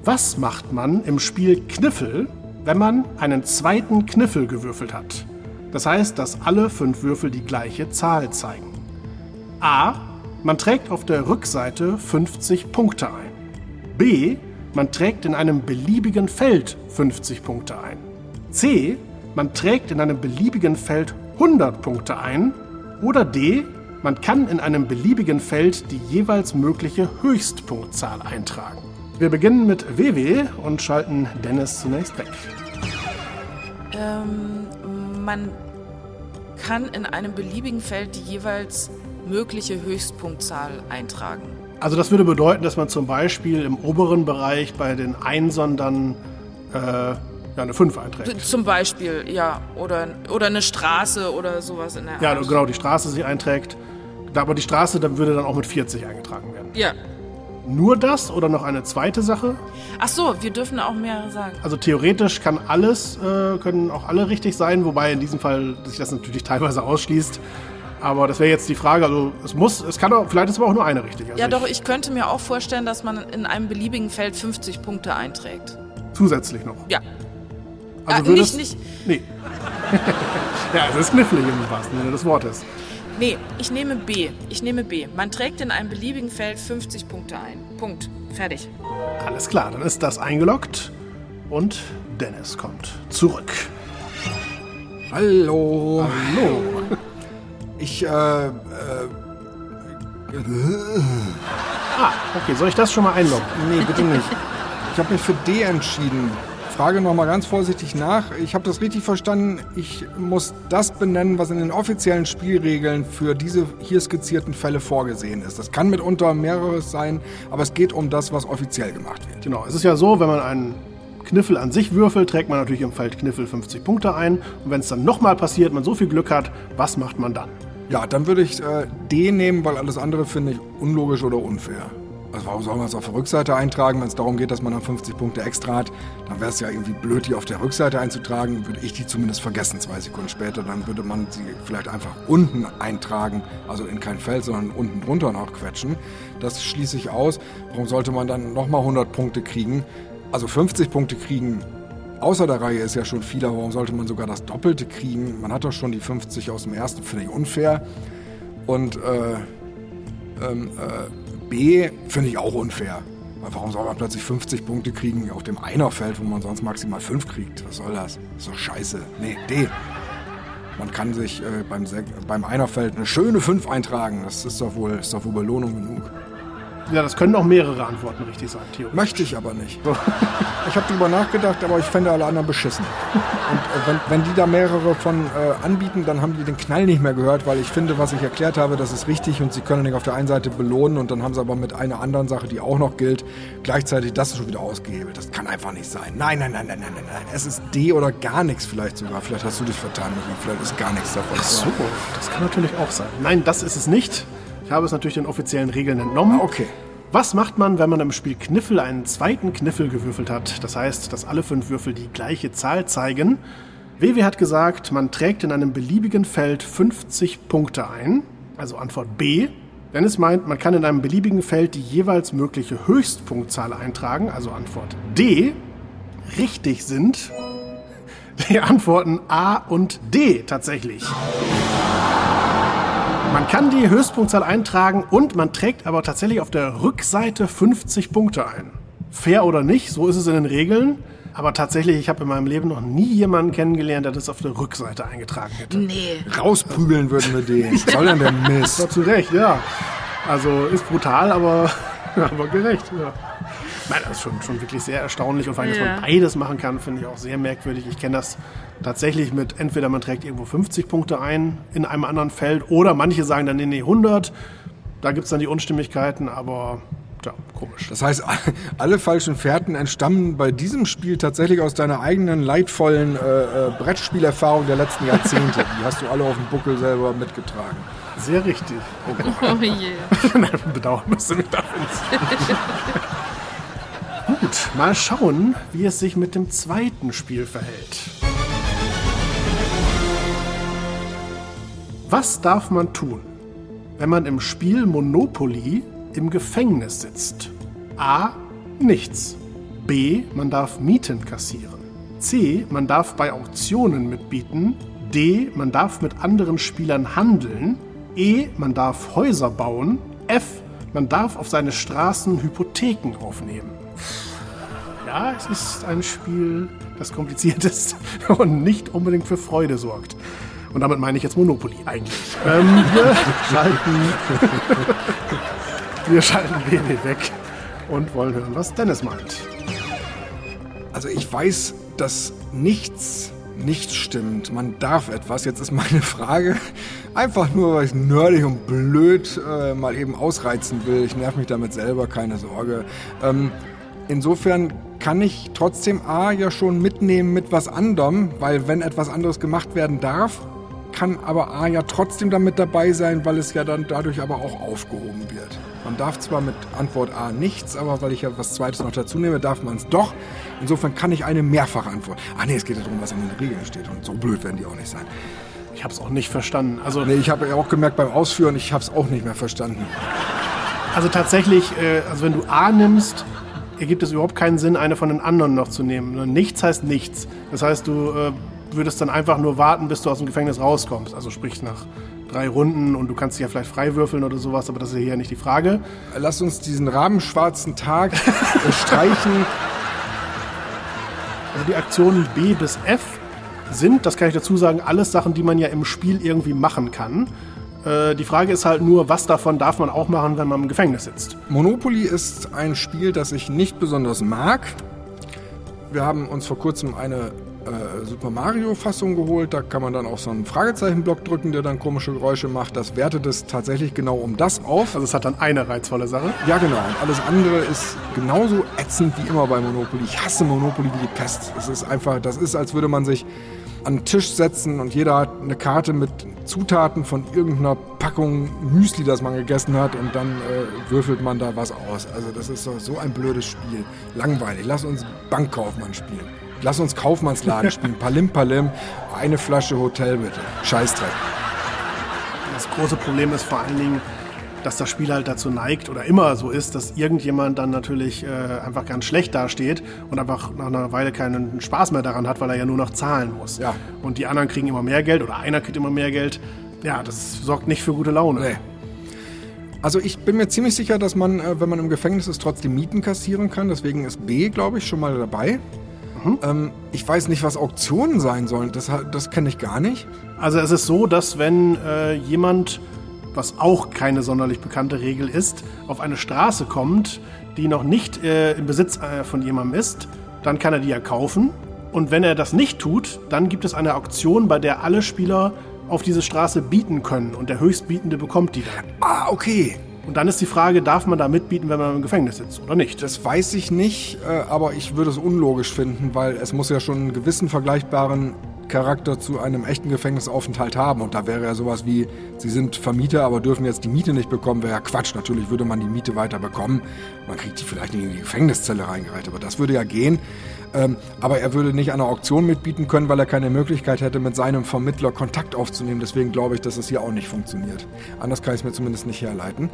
Was macht man im Spiel Kniffel, wenn man einen zweiten Kniffel gewürfelt hat? Das heißt, dass alle fünf Würfel die gleiche Zahl zeigen. A. Man trägt auf der Rückseite 50 Punkte ein. B. Man trägt in einem beliebigen Feld 50 Punkte ein. C. Man trägt in einem beliebigen Feld 100 Punkte ein. Oder D. Man kann in einem beliebigen Feld die jeweils mögliche Höchstpunktzahl eintragen. Wir beginnen mit WW und schalten Dennis zunächst weg. Ähm, man kann in einem beliebigen Feld die jeweils mögliche Höchstpunktzahl eintragen. Also das würde bedeuten, dass man zum Beispiel im oberen Bereich bei den Einsern dann äh, ja, eine 5 einträgt. Zum Beispiel, ja, oder, oder eine Straße oder sowas in der Ja, Art. genau, die Straße sich einträgt. Aber die Straße dann würde dann auch mit 40 eingetragen werden. Ja. Nur das oder noch eine zweite Sache? Ach so, wir dürfen auch mehrere sagen. Also theoretisch kann alles, äh, können auch alle richtig sein, wobei in diesem Fall sich das natürlich teilweise ausschließt. Aber das wäre jetzt die Frage. Also es muss, es kann auch, vielleicht ist aber auch nur eine richtig. Also Ja, doch, ich könnte mir auch vorstellen, dass man in einem beliebigen Feld 50 Punkte einträgt. Zusätzlich noch. Ja. Also Ah, würdest, nicht, Nee. ja, es ist knifflig im wahrsten Sinne des Wortes. Nee, ich nehme B. Ich nehme B. Man trägt in einem beliebigen Feld 50 Punkte ein. Punkt. Fertig. Alles klar, dann ist das eingeloggt und Dennis kommt zurück. Hallo. Hallo. Ich, äh, äh, Ah, okay, soll ich das schon mal einloggen? nee, bitte nicht. Ich habe mich für D entschieden. Frage nochmal ganz vorsichtig nach. Ich habe das richtig verstanden. Ich muss das benennen, was in den offiziellen Spielregeln für diese hier skizzierten Fälle vorgesehen ist. Das kann mitunter mehreres sein, aber es geht um das, was offiziell gemacht wird. Genau, es ist ja so, wenn man einen Kniffel an sich würfelt, trägt man natürlich im Feld Kniffel 50 Punkte ein. Und wenn es dann nochmal passiert, man so viel Glück hat, was macht man dann? Ja, dann würde ich äh, D nehmen, weil alles andere finde ich unlogisch oder unfair. Also warum soll man es auf der Rückseite eintragen, wenn es darum geht, dass man dann 50 Punkte extra hat? Dann wäre es ja irgendwie blöd, die auf der Rückseite einzutragen. Würde ich die zumindest vergessen zwei Sekunden später. Dann würde man sie vielleicht einfach unten eintragen, also in kein Feld, sondern unten drunter noch quetschen. Das schließe ich aus. Warum sollte man dann nochmal 100 Punkte kriegen? Also 50 Punkte kriegen außer der Reihe ist ja schon viel, warum sollte man sogar das Doppelte kriegen? Man hat doch schon die 50 aus dem ersten, finde ich unfair. Und äh, ähm, äh, B finde ich auch unfair. Warum soll man plötzlich 50 Punkte kriegen auf dem Einerfeld, wo man sonst maximal 5 kriegt? Was soll das? ist doch scheiße. Nee, D. Man kann sich äh, beim, beim Einerfeld eine schöne 5 eintragen. Das ist doch wohl, ist doch wohl Belohnung genug. Ja, das können auch mehrere Antworten richtig sein, theoretisch. Möchte ich aber nicht. Ich habe drüber nachgedacht, aber ich fände alle anderen beschissen. Und äh, wenn, wenn die da mehrere von äh, anbieten, dann haben die den Knall nicht mehr gehört, weil ich finde, was ich erklärt habe, das ist richtig und sie können nicht auf der einen Seite belohnen und dann haben sie aber mit einer anderen Sache, die auch noch gilt, gleichzeitig das schon wieder ausgehebelt. Das kann einfach nicht sein. Nein, nein, nein, nein, nein, nein, nein. Es ist D oder gar nichts vielleicht sogar. Vielleicht hast du dich vertan, Michi. Vielleicht ist gar nichts davon. Ach so, das kann natürlich auch sein. Nein, das ist es nicht. Ich habe es natürlich den offiziellen Regeln entnommen. Ah, okay. Was macht man, wenn man im Spiel Kniffel einen zweiten Kniffel gewürfelt hat? Das heißt, dass alle fünf Würfel die gleiche Zahl zeigen. WW hat gesagt, man trägt in einem beliebigen Feld 50 Punkte ein. Also Antwort B. Dennis meint, man kann in einem beliebigen Feld die jeweils mögliche Höchstpunktzahl eintragen. Also Antwort D. Richtig sind die Antworten A und D tatsächlich. Man kann die Höchstpunktzahl eintragen und man trägt aber tatsächlich auf der Rückseite 50 Punkte ein. Fair oder nicht, so ist es in den Regeln. Aber tatsächlich, ich habe in meinem Leben noch nie jemanden kennengelernt, der das auf der Rückseite eingetragen hätte. Nee. Rausprügeln würden wir den. Was soll denn der Mist? Ja, zu Recht, ja. Also ist brutal, aber, aber gerecht, ja. Nein, das ist schon, schon wirklich sehr erstaunlich und vor allem, dass Ja. man beides machen kann, finde ich auch sehr merkwürdig. Ich kenne das tatsächlich mit, entweder man trägt irgendwo 50 Punkte ein in einem anderen Feld oder manche sagen dann, nee, nee, 100. Da gibt es dann die Unstimmigkeiten, aber ja, komisch. Das heißt, alle falschen Fährten entstammen bei diesem Spiel tatsächlich aus deiner eigenen leidvollen äh, äh, Brettspielerfahrung der letzten Jahrzehnte. Die hast du alle auf dem Buckel selber mitgetragen. Sehr richtig. Oh je. Nein, Bedauern müsste mich dafür nicht. Gut, mal schauen, wie es sich mit dem zweiten Spiel verhält. Was darf man tun, wenn man im Spiel Monopoly im Gefängnis sitzt? A. Nichts. B. Man darf Mieten kassieren. C. Man darf bei Auktionen mitbieten. D. Man darf mit anderen Spielern handeln. E. Man darf Häuser bauen. F. Man darf auf seine Straßen Hypotheken aufnehmen. Ja, es ist ein Spiel, das kompliziert ist und nicht unbedingt für Freude sorgt. Und damit meine ich jetzt Monopoly eigentlich. Ähm, wir schalten. wir schalten WW weg und wollen hören, was Dennis meint. Also ich weiß, dass nichts nicht stimmt. Man darf etwas. Jetzt ist meine Frage einfach nur, weil ich nerdig und blöd äh, mal eben ausreizen will. Ich nerv mich damit selber, keine Sorge. Ähm, insofern kann ich trotzdem A ja schon mitnehmen mit was anderem, weil wenn etwas anderes gemacht werden darf, kann aber A ja trotzdem damit dabei sein, weil es ja dann dadurch aber auch aufgehoben wird. Man darf zwar mit Antwort A nichts, aber weil ich ja was Zweites noch dazu nehme, darf man es doch. Insofern kann ich eine mehrfache Antwort. Ah nee, es geht ja darum, was in den Regeln steht und so blöd werden die auch nicht sein. Ich habe es auch nicht verstanden. Also, Nee, ich habe ja auch gemerkt beim Ausführen, ich habe es auch nicht mehr verstanden. also tatsächlich, äh, also wenn du A nimmst, ergibt es überhaupt keinen Sinn, eine von den anderen noch zu nehmen. Nichts heißt nichts. Das heißt, du äh, würdest dann einfach nur warten, bis du aus dem Gefängnis rauskommst. Also sprich nach drei Runden und du kannst dich ja vielleicht frei würfeln oder sowas, aber das ist ja hier nicht die Frage. Lass uns diesen rabenschwarzen Tag äh, streichen. Also die Aktionen B bis F sind, das kann ich dazu sagen, alles Sachen, die man ja im Spiel irgendwie machen kann. Äh, die Frage ist halt nur, was davon darf man auch machen, wenn man im Gefängnis sitzt. Monopoly ist ein Spiel, das ich nicht besonders mag. Wir haben uns vor kurzem eine äh, Super Mario-Fassung geholt. Da kann man dann auch so einen Fragezeichenblock drücken, der dann komische Geräusche macht. Das wertet es tatsächlich genau um das auf. Also es hat dann eine reizvolle Sache. Ja, genau. Und alles andere ist genauso ätzend wie immer bei Monopoly. Ich hasse Monopoly wie die Pest. Es ist einfach, das ist, als würde man sich an den Tisch setzen und jeder hat eine Karte mit Zutaten von irgendeiner Packung Müsli, das man gegessen hat und dann äh, würfelt man da was aus. Also das ist so, so ein blödes Spiel. Langweilig. Lass uns Bankkaufmann spielen. Lass uns Kaufmannsladen spielen. Palim Palim. Eine Flasche Hotel bitte. Scheißdreck. Das große Problem ist vor allen Dingen, dass das Spiel halt dazu neigt oder immer so ist, dass irgendjemand dann natürlich äh, einfach ganz schlecht dasteht und einfach nach einer Weile keinen Spaß mehr daran hat, weil er ja nur noch zahlen muss. Ja. Und die anderen kriegen immer mehr Geld oder einer kriegt immer mehr Geld. Ja, das sorgt nicht für gute Laune. Nee. Also ich bin mir ziemlich sicher, dass man, äh, wenn man im Gefängnis ist, trotzdem Mieten kassieren kann. Deswegen ist B, glaube ich, schon mal dabei. Ähm, ich weiß nicht, was Auktionen sein sollen. Das, das kenne ich gar nicht. Also es ist so, dass wenn äh, jemand, was auch keine sonderlich bekannte Regel ist, auf eine Straße kommt, die noch nicht äh, im Besitz äh, von jemandem ist, dann kann er die ja kaufen. Und wenn er das nicht tut, dann gibt es eine Auktion, bei der alle Spieler auf diese Straße bieten können und der Höchstbietende bekommt die dann. Ah, okay. Und dann ist die Frage, darf man da mitbieten, wenn man im Gefängnis sitzt oder nicht? Das weiß ich nicht, äh, aber ich würde es unlogisch finden, weil es muss ja schon einen gewissen vergleichbaren Charakter zu einem echten Gefängnisaufenthalt haben. Und da wäre ja sowas wie, Sie sind Vermieter, aber dürfen jetzt die Miete nicht bekommen, wäre ja Quatsch. Natürlich würde man die Miete weiter bekommen. Man kriegt die vielleicht nicht in die Gefängniszelle reingereiht, aber das würde ja gehen. Ähm, aber er würde nicht an einer Auktion mitbieten können, weil er keine Möglichkeit hätte, mit seinem Vermittler Kontakt aufzunehmen. Deswegen glaube ich, dass es hier auch nicht funktioniert. Anders kann ich es mir zumindest nicht herleiten.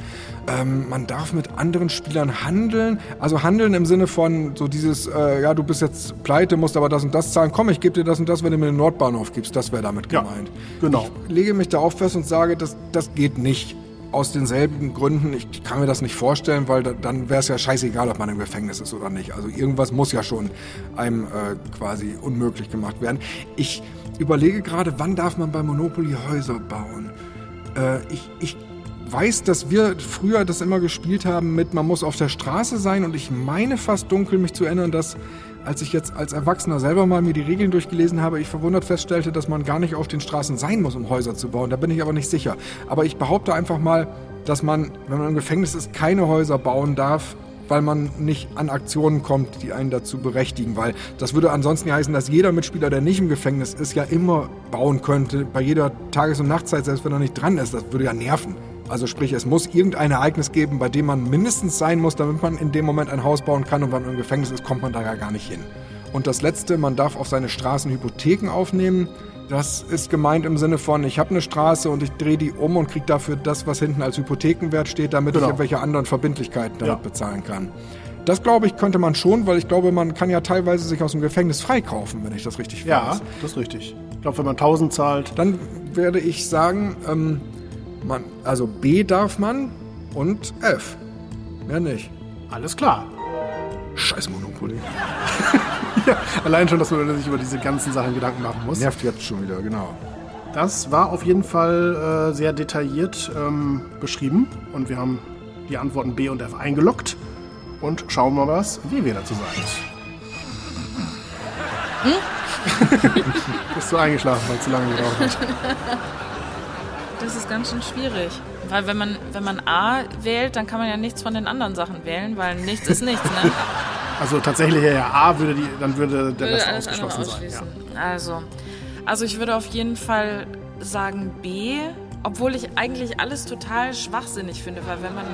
Ähm, man darf mit anderen Spielern handeln. Also handeln im Sinne von so dieses, äh, ja, du bist jetzt pleite, musst aber das und das zahlen. Komm, ich gebe dir das und das, wenn du mir den Nordbahnhof gibst. Das wäre damit Ja, gemeint. genau. Ich lege mich da auf fest und sage, das, das geht nicht. Aus denselben Gründen, ich kann mir das nicht vorstellen, weil da, dann wäre es ja scheißegal, ob man im Gefängnis ist oder nicht. Also irgendwas muss ja schon einem äh, quasi unmöglich gemacht werden. Ich überlege gerade, wann darf man bei Monopoly Häuser bauen? Äh, ich, ich weiß, dass wir früher das immer gespielt haben mit, man muss auf der Straße sein und ich meine fast dunkel mich zu erinnern, dass als ich jetzt als Erwachsener selber mal mir die Regeln durchgelesen habe, ich verwundert feststellte, dass man gar nicht auf den Straßen sein muss, um Häuser zu bauen. Da bin ich aber nicht sicher. Aber ich behaupte einfach mal, dass man, wenn man im Gefängnis ist, keine Häuser bauen darf, weil man nicht an Aktionen kommt, die einen dazu berechtigen. Weil das würde ansonsten heißen, dass jeder Mitspieler, der nicht im Gefängnis ist, ja immer bauen könnte, bei jeder Tages- und Nachtzeit, selbst wenn er nicht dran ist. Das würde ja nerven. Also sprich, es muss irgendein Ereignis geben, bei dem man mindestens sein muss, damit man in dem Moment ein Haus bauen kann. Und wenn man im Gefängnis ist, kommt man da ja gar nicht hin. Und das Letzte, man darf auf seine Straßen Hypotheken aufnehmen. Das ist gemeint im Sinne von, ich habe eine Straße und ich drehe die um und kriege dafür das, was hinten als Hypothekenwert steht, damit Genau. ich irgendwelche anderen Verbindlichkeiten damit Ja. bezahlen kann. Das glaube ich, könnte man schon, weil ich glaube, man kann ja teilweise sich aus dem Gefängnis freikaufen, wenn ich das richtig Ja, weiß. das ist richtig. Ich glaube, wenn man 1000 zahlt, Dann werde ich sagen, ähm, man, also B darf man und F. Mehr nicht. alles klar. Scheiß Monopoly. Allein schon, dass man sich über diese ganzen Sachen Gedanken machen muss. Nervt jetzt schon wieder, genau. Das war auf jeden Fall äh, sehr detailliert ähm, beschrieben und wir haben die Antworten B und F eingeloggt und schauen mal was, wie wir dazu sagen. Bist du eingeschlafen, weil es zu lange gedauert hat? Das ist ganz schön schwierig. Weil wenn man, wenn man A wählt, dann kann man ja nichts von den anderen Sachen wählen, weil nichts ist nichts, ne? Also tatsächlich ja A würde die, dann würde der Würde Rest ausgeschlossen sein. ausschließen. Also, also ich würde auf jeden Fall sagen B, obwohl ich eigentlich alles total schwachsinnig finde, weil wenn man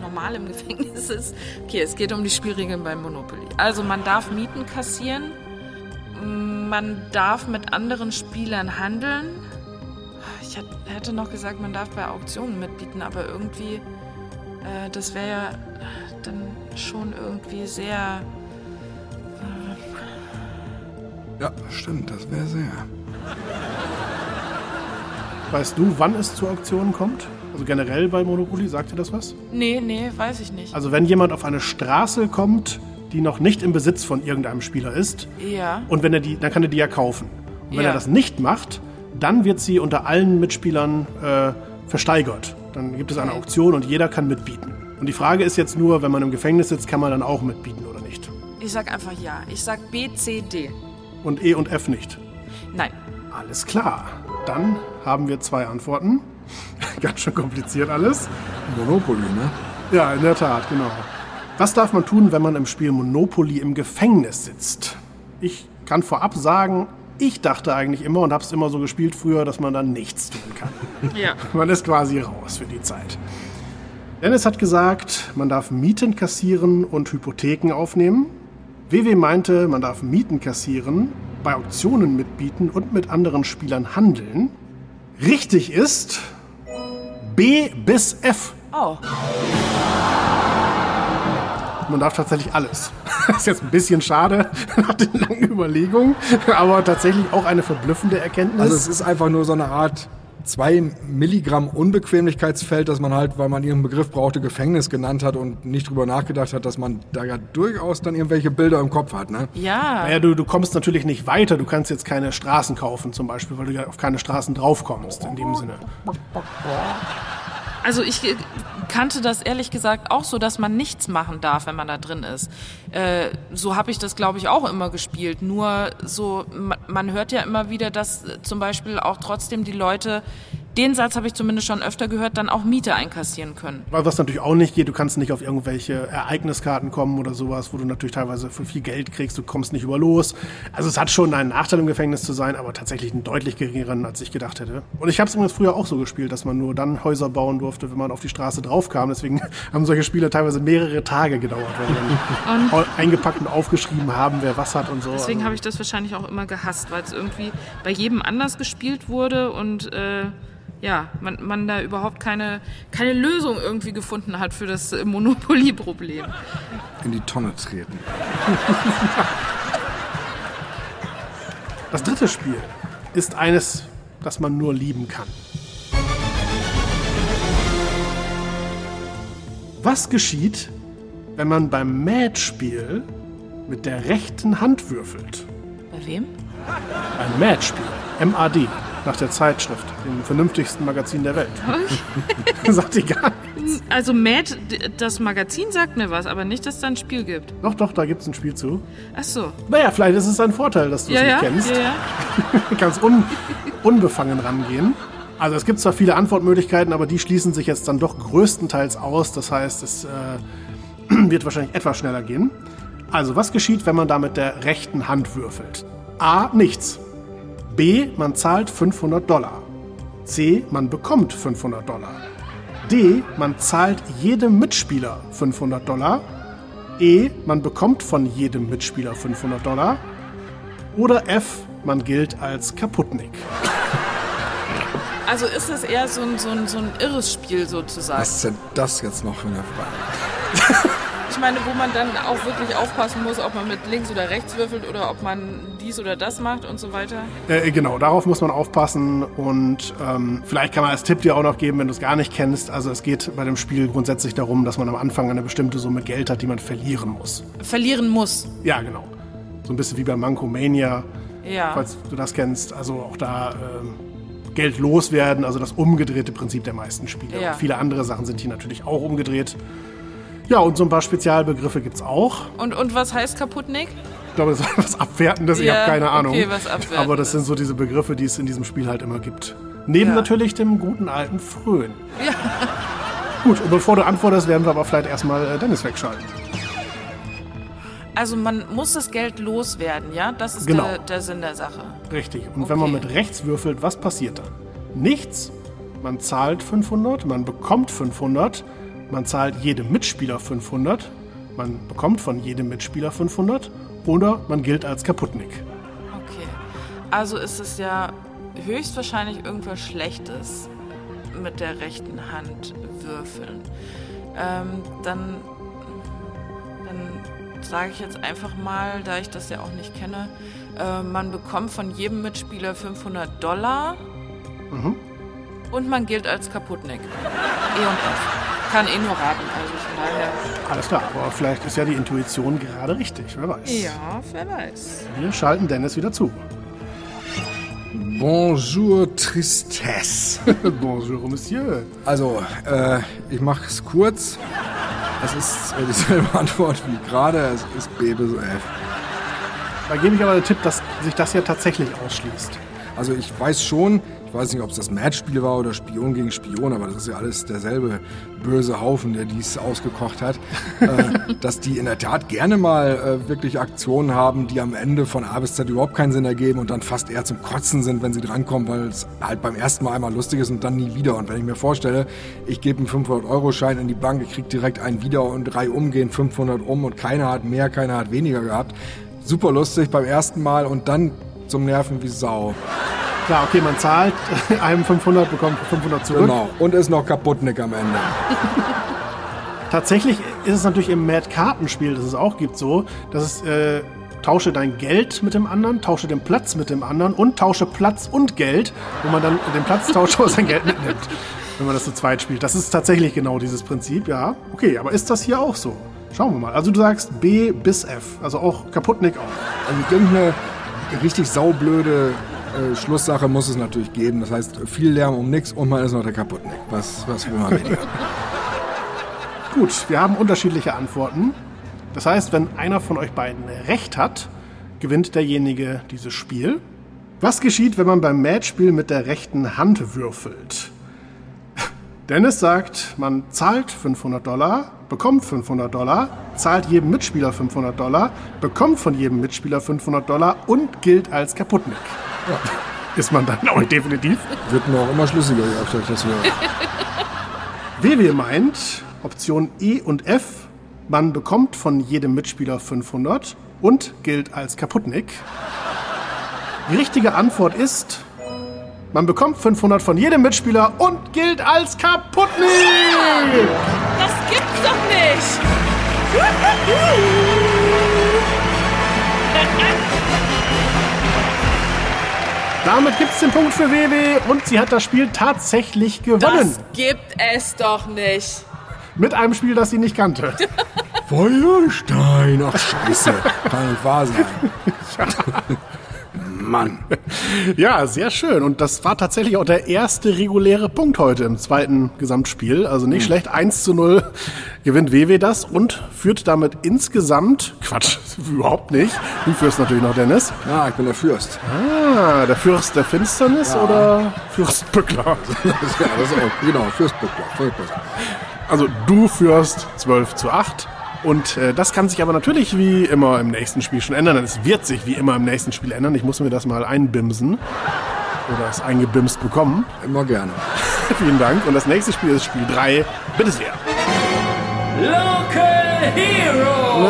normal im Gefängnis ist, okay, es geht um die Spielregeln beim Monopoly. Also man darf Mieten kassieren, man darf mit anderen Spielern handeln. Ich hätte noch gesagt, man darf bei Auktionen mitbieten, aber irgendwie, äh, das wäre ja dann schon irgendwie sehr Ja, stimmt, das wäre sehr. Weißt du, wann es zu Auktionen kommt? Also generell bei Monopoly, sagt dir das was? Nee, nee, weiß ich nicht. Also wenn jemand auf eine Straße kommt, die noch nicht im Besitz von irgendeinem Spieler ist, Ja. und wenn er die, dann kann er die ja kaufen. Und wenn Ja. er das nicht macht, dann wird sie unter allen Mitspielern äh, versteigert. Dann gibt es eine. Auktion und jeder kann mitbieten. Und die Frage ist jetzt nur, wenn man im Gefängnis sitzt, kann man dann auch mitbieten oder nicht? Ich sag einfach ja. Ich sag B, C, D. Und E und F nicht. Nein. Alles klar. Dann haben wir zwei Antworten. Ganz schön kompliziert alles. Monopoly, ne? Ja, in der Tat, genau. Was darf man tun, wenn man im Spiel Monopoly im Gefängnis sitzt? Ich kann vorab sagen, ich dachte eigentlich immer und habe es immer so gespielt früher, dass man dann nichts tun kann. Ja. Man ist quasi raus für die Zeit. Dennis hat gesagt, man darf Mieten kassieren und Hypotheken aufnehmen. WW meinte, man darf Mieten kassieren, bei Auktionen mitbieten und mit anderen Spielern handeln. Richtig ist B bis F. Oh. Man darf tatsächlich alles. Das ist jetzt ein bisschen schade nach den langen Überlegungen, aber tatsächlich auch eine verblüffende Erkenntnis. Also es ist einfach nur so eine Art 2 Milligramm Unbequemlichkeitsfeld, dass man halt, weil man ihren Begriff brauchte, Gefängnis genannt hat und nicht drüber nachgedacht hat, dass man da ja durchaus dann irgendwelche Bilder im Kopf hat. Ne? Ja. Naja, du, du kommst natürlich nicht weiter. Du kannst jetzt keine Straßen kaufen zum Beispiel, weil du ja auf keine Straßen draufkommst in dem Sinne. Also ich kannte das ehrlich gesagt auch so, dass man nichts machen darf, wenn man da drin ist. Äh, so habe ich das, glaube ich, auch immer gespielt. Nur so, ma- man hört ja immer wieder, dass äh, zum Beispiel auch trotzdem die Leute, den Satz habe ich zumindest schon öfter gehört, dann auch Miete einkassieren können. Weil Was natürlich auch nicht geht, du kannst nicht auf irgendwelche Ereigniskarten kommen oder sowas, wo du natürlich teilweise für viel Geld kriegst, du kommst nicht über los. Also es hat schon einen Nachteil im Gefängnis zu sein, aber tatsächlich einen deutlich geringeren, als ich gedacht hätte. Und ich habe es übrigens früher auch so gespielt, dass man nur dann Häuser bauen durfte, wenn man auf die Straße draufkam. Deswegen haben solche Spiele teilweise mehrere Tage gedauert, weil dann au- eingepackt und aufgeschrieben haben, wer was hat und so. Deswegen Also- habe ich das wahrscheinlich auch immer gehasst, weil es irgendwie bei jedem anders gespielt wurde und äh, ja, man, man da überhaupt keine, keine Lösung irgendwie gefunden hat für das Monopoly-Problem. In die Tonne treten. Das dritte Spiel ist eines, das man nur lieben kann. Was geschieht, wenn man beim Mad-Spiel mit der rechten Hand würfelt? Bei wem? Ein Mad-Spiel, MAD, nach der Zeitschrift, dem vernünftigsten Magazin der Welt. Sagt ihr gar nichts. Also Mad, das Magazin sagt mir was, aber nicht, dass es da ein Spiel gibt. Doch, doch, da gibt es ein Spiel zu. Ach so. Naja, vielleicht ist es ein Vorteil, dass du Ja, es ja, nicht kennst. ja, ja. Du kannst un unbefangen rangehen. Also es gibt zwar viele Antwortmöglichkeiten, aber die schließen sich jetzt dann doch größtenteils aus. Das heißt, es äh, wird wahrscheinlich etwas schneller gehen. Also was geschieht, wenn man da mit der rechten Hand würfelt? A. Nichts. B. Man zahlt 500 Dollar. C. Man bekommt 500 Dollar. D. Man zahlt jedem Mitspieler 500 Dollar. E. Man bekommt von jedem Mitspieler 500 Dollar. Oder F. Man gilt als Kaputtnik. Also ist es eher so ein, so, ein, so ein irres Spiel sozusagen. Was ist denn das jetzt noch für eine Frage? Ich meine, wo man dann auch wirklich aufpassen muss, ob man mit links oder rechts würfelt oder ob man dies oder das macht und so weiter. Äh, genau, darauf muss man aufpassen und ähm, vielleicht kann man als Tipp dir auch noch geben, wenn du es gar nicht kennst. Also es geht bei dem Spiel grundsätzlich darum, dass man am Anfang eine bestimmte Summe Geld hat, die man verlieren muss. Verlieren muss. Ja, genau. So ein bisschen wie bei Manco Mania, Ja. falls du das kennst. Also auch da ähm, Geld loswerden, also das umgedrehte Prinzip der meisten Spiele. Ja. Viele andere Sachen sind hier natürlich auch umgedreht. Ja, und so ein paar Spezialbegriffe gibt's auch. Und, und was heißt Kaputtnik? Ich glaube, das ist was Abwertendes, ich Ja, habe keine Ahnung. okay, was Abwertendes. Aber das sind so diese Begriffe, die es in diesem Spiel halt immer gibt. Neben Ja. natürlich dem guten alten Fröhn. Ja. Gut, und bevor du antwortest, werden wir aber vielleicht erstmal äh, Dennis wegschalten. Also man muss das Geld loswerden, ja? Das ist Genau. der, der Sinn der Sache. Richtig. Und wenn man Okay. mit rechts würfelt, was passiert dann? Nichts. Man zahlt 500, man bekommt 500, man zahlt jedem Mitspieler 500, man bekommt von jedem Mitspieler 500 oder man gilt als Kaputtnik. Okay. Also ist es ja höchstwahrscheinlich irgendwas Schlechtes mit der rechten Hand würfeln. Ähm, dann dann sage ich jetzt einfach mal, da ich das ja auch nicht kenne, äh, man bekommt von jedem Mitspieler 500 Dollar und man gilt als Kaputtnik. E und F. Kann eh nur raten, also von daher. Alles klar, aber vielleicht ist ja die Intuition gerade richtig, wer weiß. Ja, wer weiß. Wir schalten Dennis wieder zu. Bonjour Tristesse. Bonjour, Monsieur. Also, äh, ich mache es kurz. Es ist äh, dieselbe Antwort wie gerade. Es ist B bis F. Da gebe ich aber den Tipp, dass sich das ja tatsächlich ausschließt. Also ich weiß schon, ich weiß nicht, ob es das Matchspiel war oder Spion gegen Spion, aber das ist ja alles derselbe böse Haufen, der dies ausgekocht hat, äh, dass die in der Tat gerne mal äh, wirklich Aktionen haben, die am Ende von A bis Z überhaupt keinen Sinn ergeben und dann fast eher zum Kotzen sind, wenn sie drankommen, weil es halt beim ersten Mal einmal lustig ist und dann nie wieder. Und wenn ich mir vorstelle, ich gebe einen 500-Euro-Schein in die Bank, ich kriege direkt einen wieder und drei umgehen, 500 um und keiner hat mehr, keiner hat weniger gehabt. Super lustig beim ersten Mal und dann zum Nerven wie Sau. Klar, okay, man zahlt einem 500, bekommt 500 zurück. Genau. Und ist noch Kaputtnick am Ende. Tatsächlich ist es natürlich im Mad-Kartenspiel, das es auch gibt, so, dass es äh, tausche dein Geld mit dem anderen, tausche den Platz mit dem anderen und tausche Platz und Geld, wo man dann den Platz tauscht und sein Geld mitnimmt, wenn man das zu zweit spielt. Das ist tatsächlich genau dieses Prinzip, ja. Okay, aber ist das hier auch so? Schauen wir mal. Also du sagst B bis F, also auch Kaputtnick auch. Also irgendeine richtig saublöde äh, Schlusssache muss es natürlich geben. Das heißt, viel Lärm um nichts und man ist noch der Kaputtnick. Was, was will man weniger? Gut, wir haben unterschiedliche Antworten. Das heißt, wenn einer von euch beiden recht hat, gewinnt derjenige dieses Spiel. Was geschieht, wenn man beim Matchspiel mit der rechten Hand würfelt? Dennis sagt, man zahlt 500 Dollar, bekommt 500 Dollar, zahlt jedem Mitspieler 500 Dollar, bekommt von jedem Mitspieler 500 Dollar und gilt als Kaputtnick. Ist man dann auch definitiv. Wird mir auch immer schlüssiger, je öfter ich das höre. WW meint, Option E und F, man bekommt von jedem Mitspieler 500 und gilt als Kaputtnick. Die richtige Antwort ist, man bekommt 500 von jedem Mitspieler und gilt als Kaputtnick. Das gibt's doch nicht! Damit gibt es den Punkt für WW und sie hat das Spiel tatsächlich gewonnen. Das gibt es doch nicht. Mit einem Spiel, das sie nicht kannte. Feuerstein, ach scheiße. Kann nicht wahr sein. Mann. Ja, sehr schön. Und das war tatsächlich auch der erste reguläre Punkt heute im zweiten Gesamtspiel. Also nicht schlecht. 1 zu 0 gewinnt WW das und führt damit insgesamt, Quatsch, überhaupt nicht. Du führst natürlich noch, Dennis. Ja, ich bin der Fürst. Ah, der Fürst der Finsternis oder Fürstbückler? ja, das ist auch, genau, Fürstbückler. Fürstbückler. Also du führst 12 zu 8. Und äh, das kann sich aber natürlich wie immer im nächsten Spiel schon ändern. Es wird sich wie immer im nächsten Spiel ändern. Ich muss mir das mal einbimsen. Oder es eingebimst bekommen. Immer gerne. Vielen Dank. Und das nächste Spiel ist Spiel 3. Bitte sehr. Local Hero!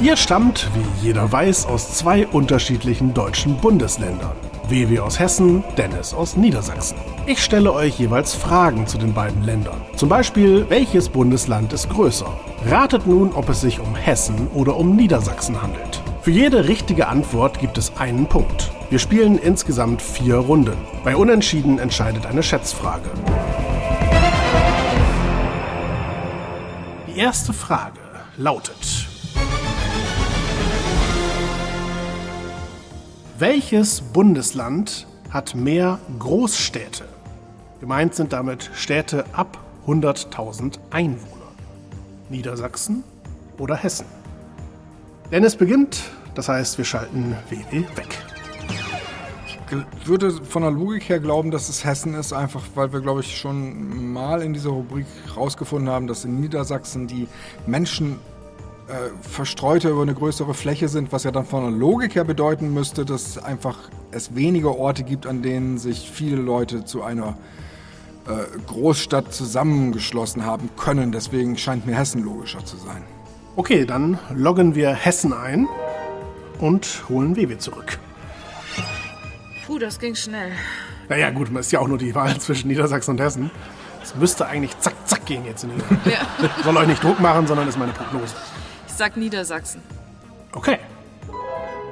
Ihr stammt, wie jeder weiß, aus zwei unterschiedlichen deutschen Bundesländern. WW aus Hessen, Dennis aus Niedersachsen. Ich stelle euch jeweils Fragen zu den beiden Ländern. Zum Beispiel, welches Bundesland ist größer? Ratet nun, ob es sich um Hessen oder um Niedersachsen handelt. Für jede richtige Antwort gibt es einen Punkt. Wir spielen insgesamt vier Runden. Bei Unentschieden entscheidet eine Schätzfrage. Die erste Frage lautet: Welches Bundesland hat mehr Großstädte? Gemeint sind damit Städte ab 100.000 Einwohnern. Niedersachsen oder Hessen? Dennis beginnt, das heißt, wir schalten WW weg. Ich würde von der Logik her glauben, dass es Hessen ist, einfach weil wir, glaube ich, schon mal in dieser Rubrik rausgefunden haben, dass in Niedersachsen die Menschen äh, verstreuter über eine größere Fläche sind, was ja dann von der Logik her bedeuten müsste, dass einfach es weniger Orte gibt, an denen sich viele Leute zu einer äh, Großstadt zusammengeschlossen haben können. Deswegen scheint mir Hessen logischer zu sein. Okay, dann loggen wir Hessen ein und holen WW zurück. Puh, das ging schnell. Naja, gut, es ist ja auch nur die Wahl zwischen Niedersachsen und Hessen. Es müsste eigentlich zack, zack gehen jetzt in Niedersachsen. Ja. Soll euch nicht Druck machen, sondern ist meine Prognose. Sag Niedersachsen. Okay.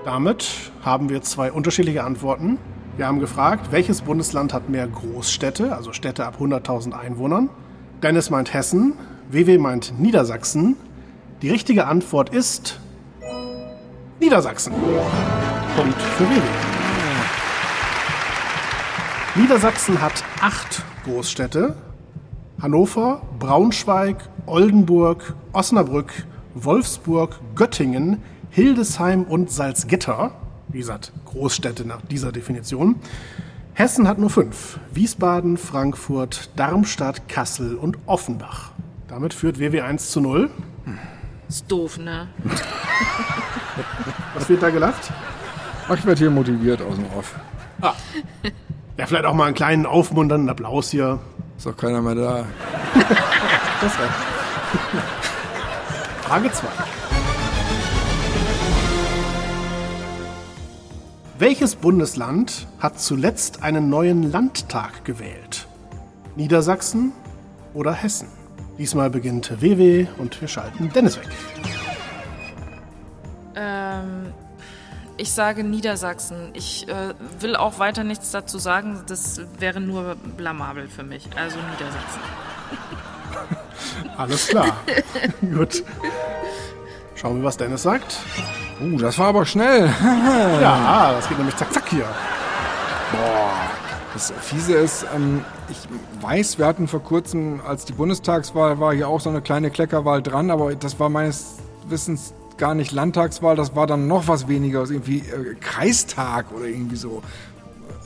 Damit haben wir zwei unterschiedliche Antworten. Wir haben gefragt, welches Bundesland hat mehr Großstädte, also Städte ab 100.000 Einwohnern? Dennis meint Hessen, WW meint Niedersachsen. Die richtige Antwort ist Niedersachsen. Punkt für WW. Niedersachsen hat acht Großstädte. Hannover, Braunschweig, Oldenburg, Osnabrück, Wolfsburg, Göttingen, Hildesheim und Salzgitter. Wie gesagt, Großstädte nach dieser Definition. Hessen hat nur fünf. Wiesbaden, Frankfurt, Darmstadt, Kassel und Offenbach. Damit führt WW 1 zu 0. Ist doof, ne? Was wird da gelacht? Ach, ich werde hier motiviert aus dem Off. Ja, vielleicht auch mal einen kleinen aufmunternden Applaus hier. Ist doch keiner mehr da. Das reicht. Frage 2. Welches Bundesland hat zuletzt einen neuen Landtag gewählt? Niedersachsen oder Hessen? Diesmal beginnt WW und wir schalten Dennis weg. Ähm, ich sage Niedersachsen. Ich äh, will auch weiter nichts dazu sagen. Das wäre nur blamabel für mich. Also Niedersachsen. Alles klar. Gut. Schauen wir, was Dennis sagt. Uh, das war aber schnell. Ja, das geht nämlich zack, zack hier. Das Fiese ist, ähm, ich weiß, wir hatten vor kurzem, als die Bundestagswahl war, hier auch so eine kleine Kleckerwahl dran, aber das war meines Wissens gar nicht Landtagswahl, das war dann noch was weniger, also irgendwie äh, Kreistag oder irgendwie so.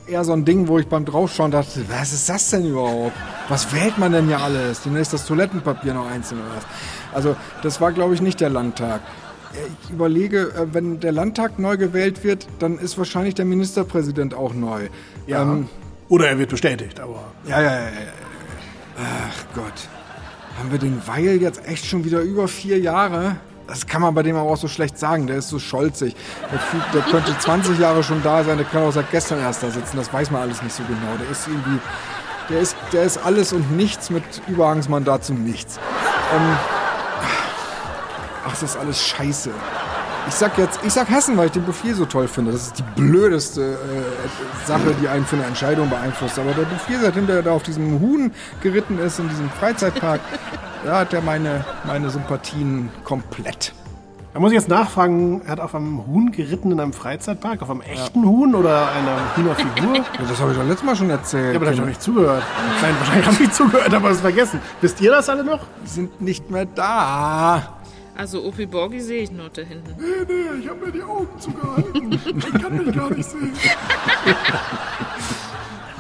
Eher so ein Ding, wo ich beim Draufschauen dachte, was ist das denn überhaupt? Was wählt man denn ja alles? Demnächst das Toilettenpapier noch einzeln oder was? Also, das war, glaube ich, nicht der Landtag. Ich überlege, äh, wenn der Landtag neu gewählt wird, dann ist wahrscheinlich der Ministerpräsident auch neu. Ja. Ähm, Oder er wird bestätigt, aber ja, ja, ja, ja. Ach Gott. Haben wir den Weil jetzt echt schon wieder über vier Jahre? Das kann man bei dem aber auch so schlecht sagen. Der ist so scholzig. Der, fühlt, der könnte 20 Jahre schon da sein. Der kann auch seit gestern erst da sitzen. Das weiß man alles nicht so genau. Der ist irgendwie. Der ist, der ist alles und nichts mit Überhangsmandat zum Nichts. Ähm, ach, das ist alles scheiße. Ich sag jetzt, ich sag Hessen, weil ich den Bouffier so toll finde. Das ist die blödeste äh, Sache, die einen für eine Entscheidung beeinflusst. Aber der Bouffier, seitdem der da auf diesem Huhn geritten ist, in diesem Freizeitpark, da hat er meine, meine Sympathien komplett. Da muss ich jetzt nachfragen, er hat auf einem Huhn geritten in einem Freizeitpark? Auf einem echten Huhn oder einer Hühnerfigur? ja, Ja, das habe ich doch letztes Mal schon erzählt. aber da habe ich doch nicht zugehört. Nein, wahrscheinlich habe ich zugehört, aber es vergessen. Wisst ihr das alle noch? Die sind nicht mehr da. Also Opi Borgi sehe ich nur da hinten. Nee, nee, ich habe mir die Augen zugehalten. Ich kann mich gar nicht sehen.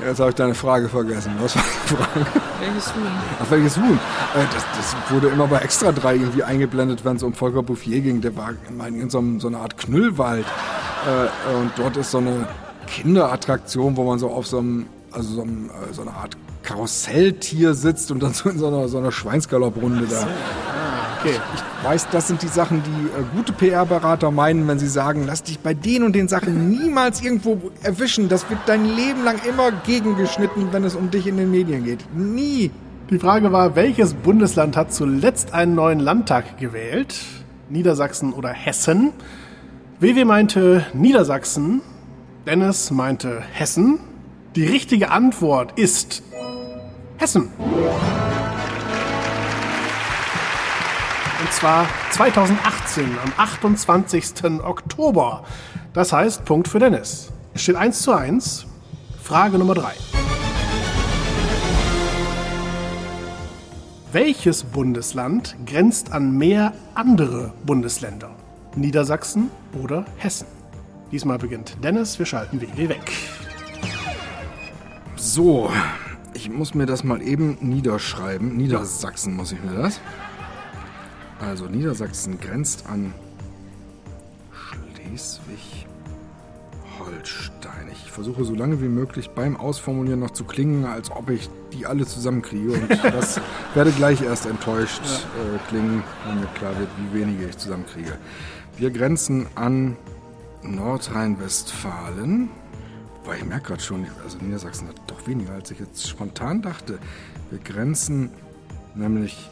Jetzt habe ich deine Frage vergessen. Was war die Frage? Welches Huhn? Ach, welches Huhn? Äh, das, das wurde immer bei Extra 3 irgendwie eingeblendet, wenn es um Volker Bouffier ging. Der war in so, einem, so einer Art Knüllwald. Äh, und dort ist so eine Kinderattraktion, wo man so auf so einem, also so, einem, äh, Art Karusselltier sitzt und dann so in so einer, so einer Schweinsgalopprunde da. Okay. Ich weiß, das sind die Sachen, die äh, gute PR-Berater meinen, wenn sie sagen, lass dich bei den und den Sachen niemals irgendwo erwischen. Das wird dein Leben lang immer gegengeschnitten, wenn es um dich in den Medien geht. Nie. Die Frage war, welches Bundesland hat zuletzt einen neuen Landtag gewählt? Niedersachsen oder Hessen? WW meinte Niedersachsen, Dennis meinte Hessen. Die richtige Antwort ist Hessen. Und zwar 2018, am 28. Oktober. Das heißt, Punkt für Dennis. Es steht 1 zu 1. Frage Nummer 3. Welches Bundesland grenzt an mehr andere Bundesländer? Niedersachsen oder Hessen? Diesmal beginnt Dennis, wir schalten WW weg. So, ich muss mir das mal eben niederschreiben. Niedersachsen muss ich mir das. Also Niedersachsen grenzt an Schleswig-Holstein. Ich versuche so lange wie möglich beim Ausformulieren noch zu klingen, als ob ich die alle zusammenkriege. Und das werde gleich erst enttäuscht äh, klingen, wenn mir klar wird, wie wenige ich zusammenkriege. Wir grenzen an Nordrhein-Westfalen. Wobei ich merke gerade schon, also Niedersachsen hat doch weniger, als ich jetzt spontan dachte. Wir grenzen nämlich.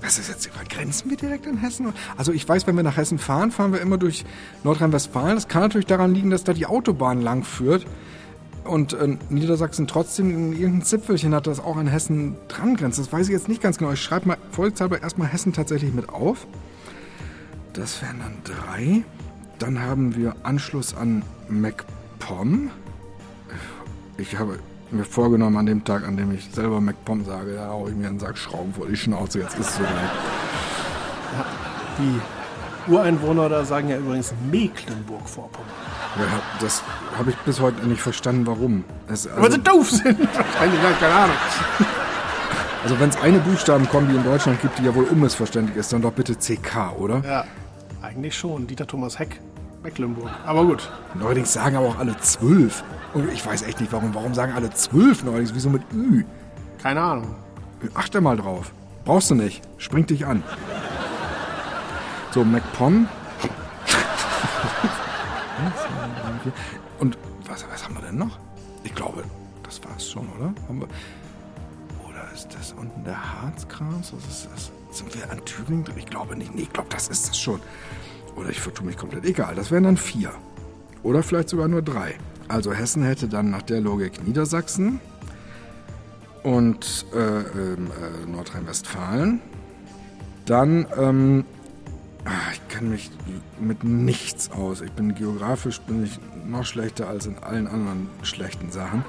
Was ist jetzt? Grenzen wir direkt an Hessen? Also ich weiß, wenn wir nach Hessen fahren, fahren wir immer durch Nordrhein-Westfalen. Das kann natürlich daran liegen, dass da die Autobahn lang führt. Und äh, Niedersachsen trotzdem in irgendein Zipfelchen hat, das auch an Hessen dran grenzt. Das weiß ich jetzt nicht ganz genau. Ich schreibe mal vollzahlbar erstmal Hessen tatsächlich mit auf. Das wären dann drei. dann haben wir Anschluss an MacPom. Ich habe mir vorgenommen, an dem Tag, an dem ich selber MacPom sage, da haue ich mir einen Sack Schrauben vor die Schnauze. Jetzt ist es soweit. Die Ureinwohner da sagen ja übrigens Mecklenburg-Vorpommern. Ja, das habe ich bis heute nicht verstanden, warum. Es, Weil also, sie doof sind. Wahrscheinlich, ja, keine Ahnung. also wenn es eine Buchstabenkombi in Deutschland gibt, die ja wohl unmissverständlich ist, dann doch bitte CK, oder? Ja, eigentlich schon. Dieter Thomas Heck, Mecklenburg. Aber gut. Neuerdings sagen aber auch alle zwölf. Und ich weiß echt nicht, warum. Warum sagen alle zwölf neuerdings? Wieso mit Ü? Keine Ahnung. Achte mal drauf. Brauchst du nicht. Spring dich an. So, MacPom. Und was, was haben wir denn noch? Ich glaube, das war's schon, oder? Haben wir, oder ist das unten der Harzkranz? Was ist das? Sind wir an Thüringen drin? Ich glaube nicht. Nee, ich glaube, das ist es schon. Oder ich vertue mich komplett. Egal, das wären dann vier. Oder vielleicht sogar nur drei. Also Hessen hätte dann nach der Logik Niedersachsen und äh, ähm, äh, Nordrhein-Westfalen. Dann, ähm, ah, ich kenne mich mit nichts aus. Ich bin geografisch bin ich noch schlechter als in allen anderen schlechten Sachen.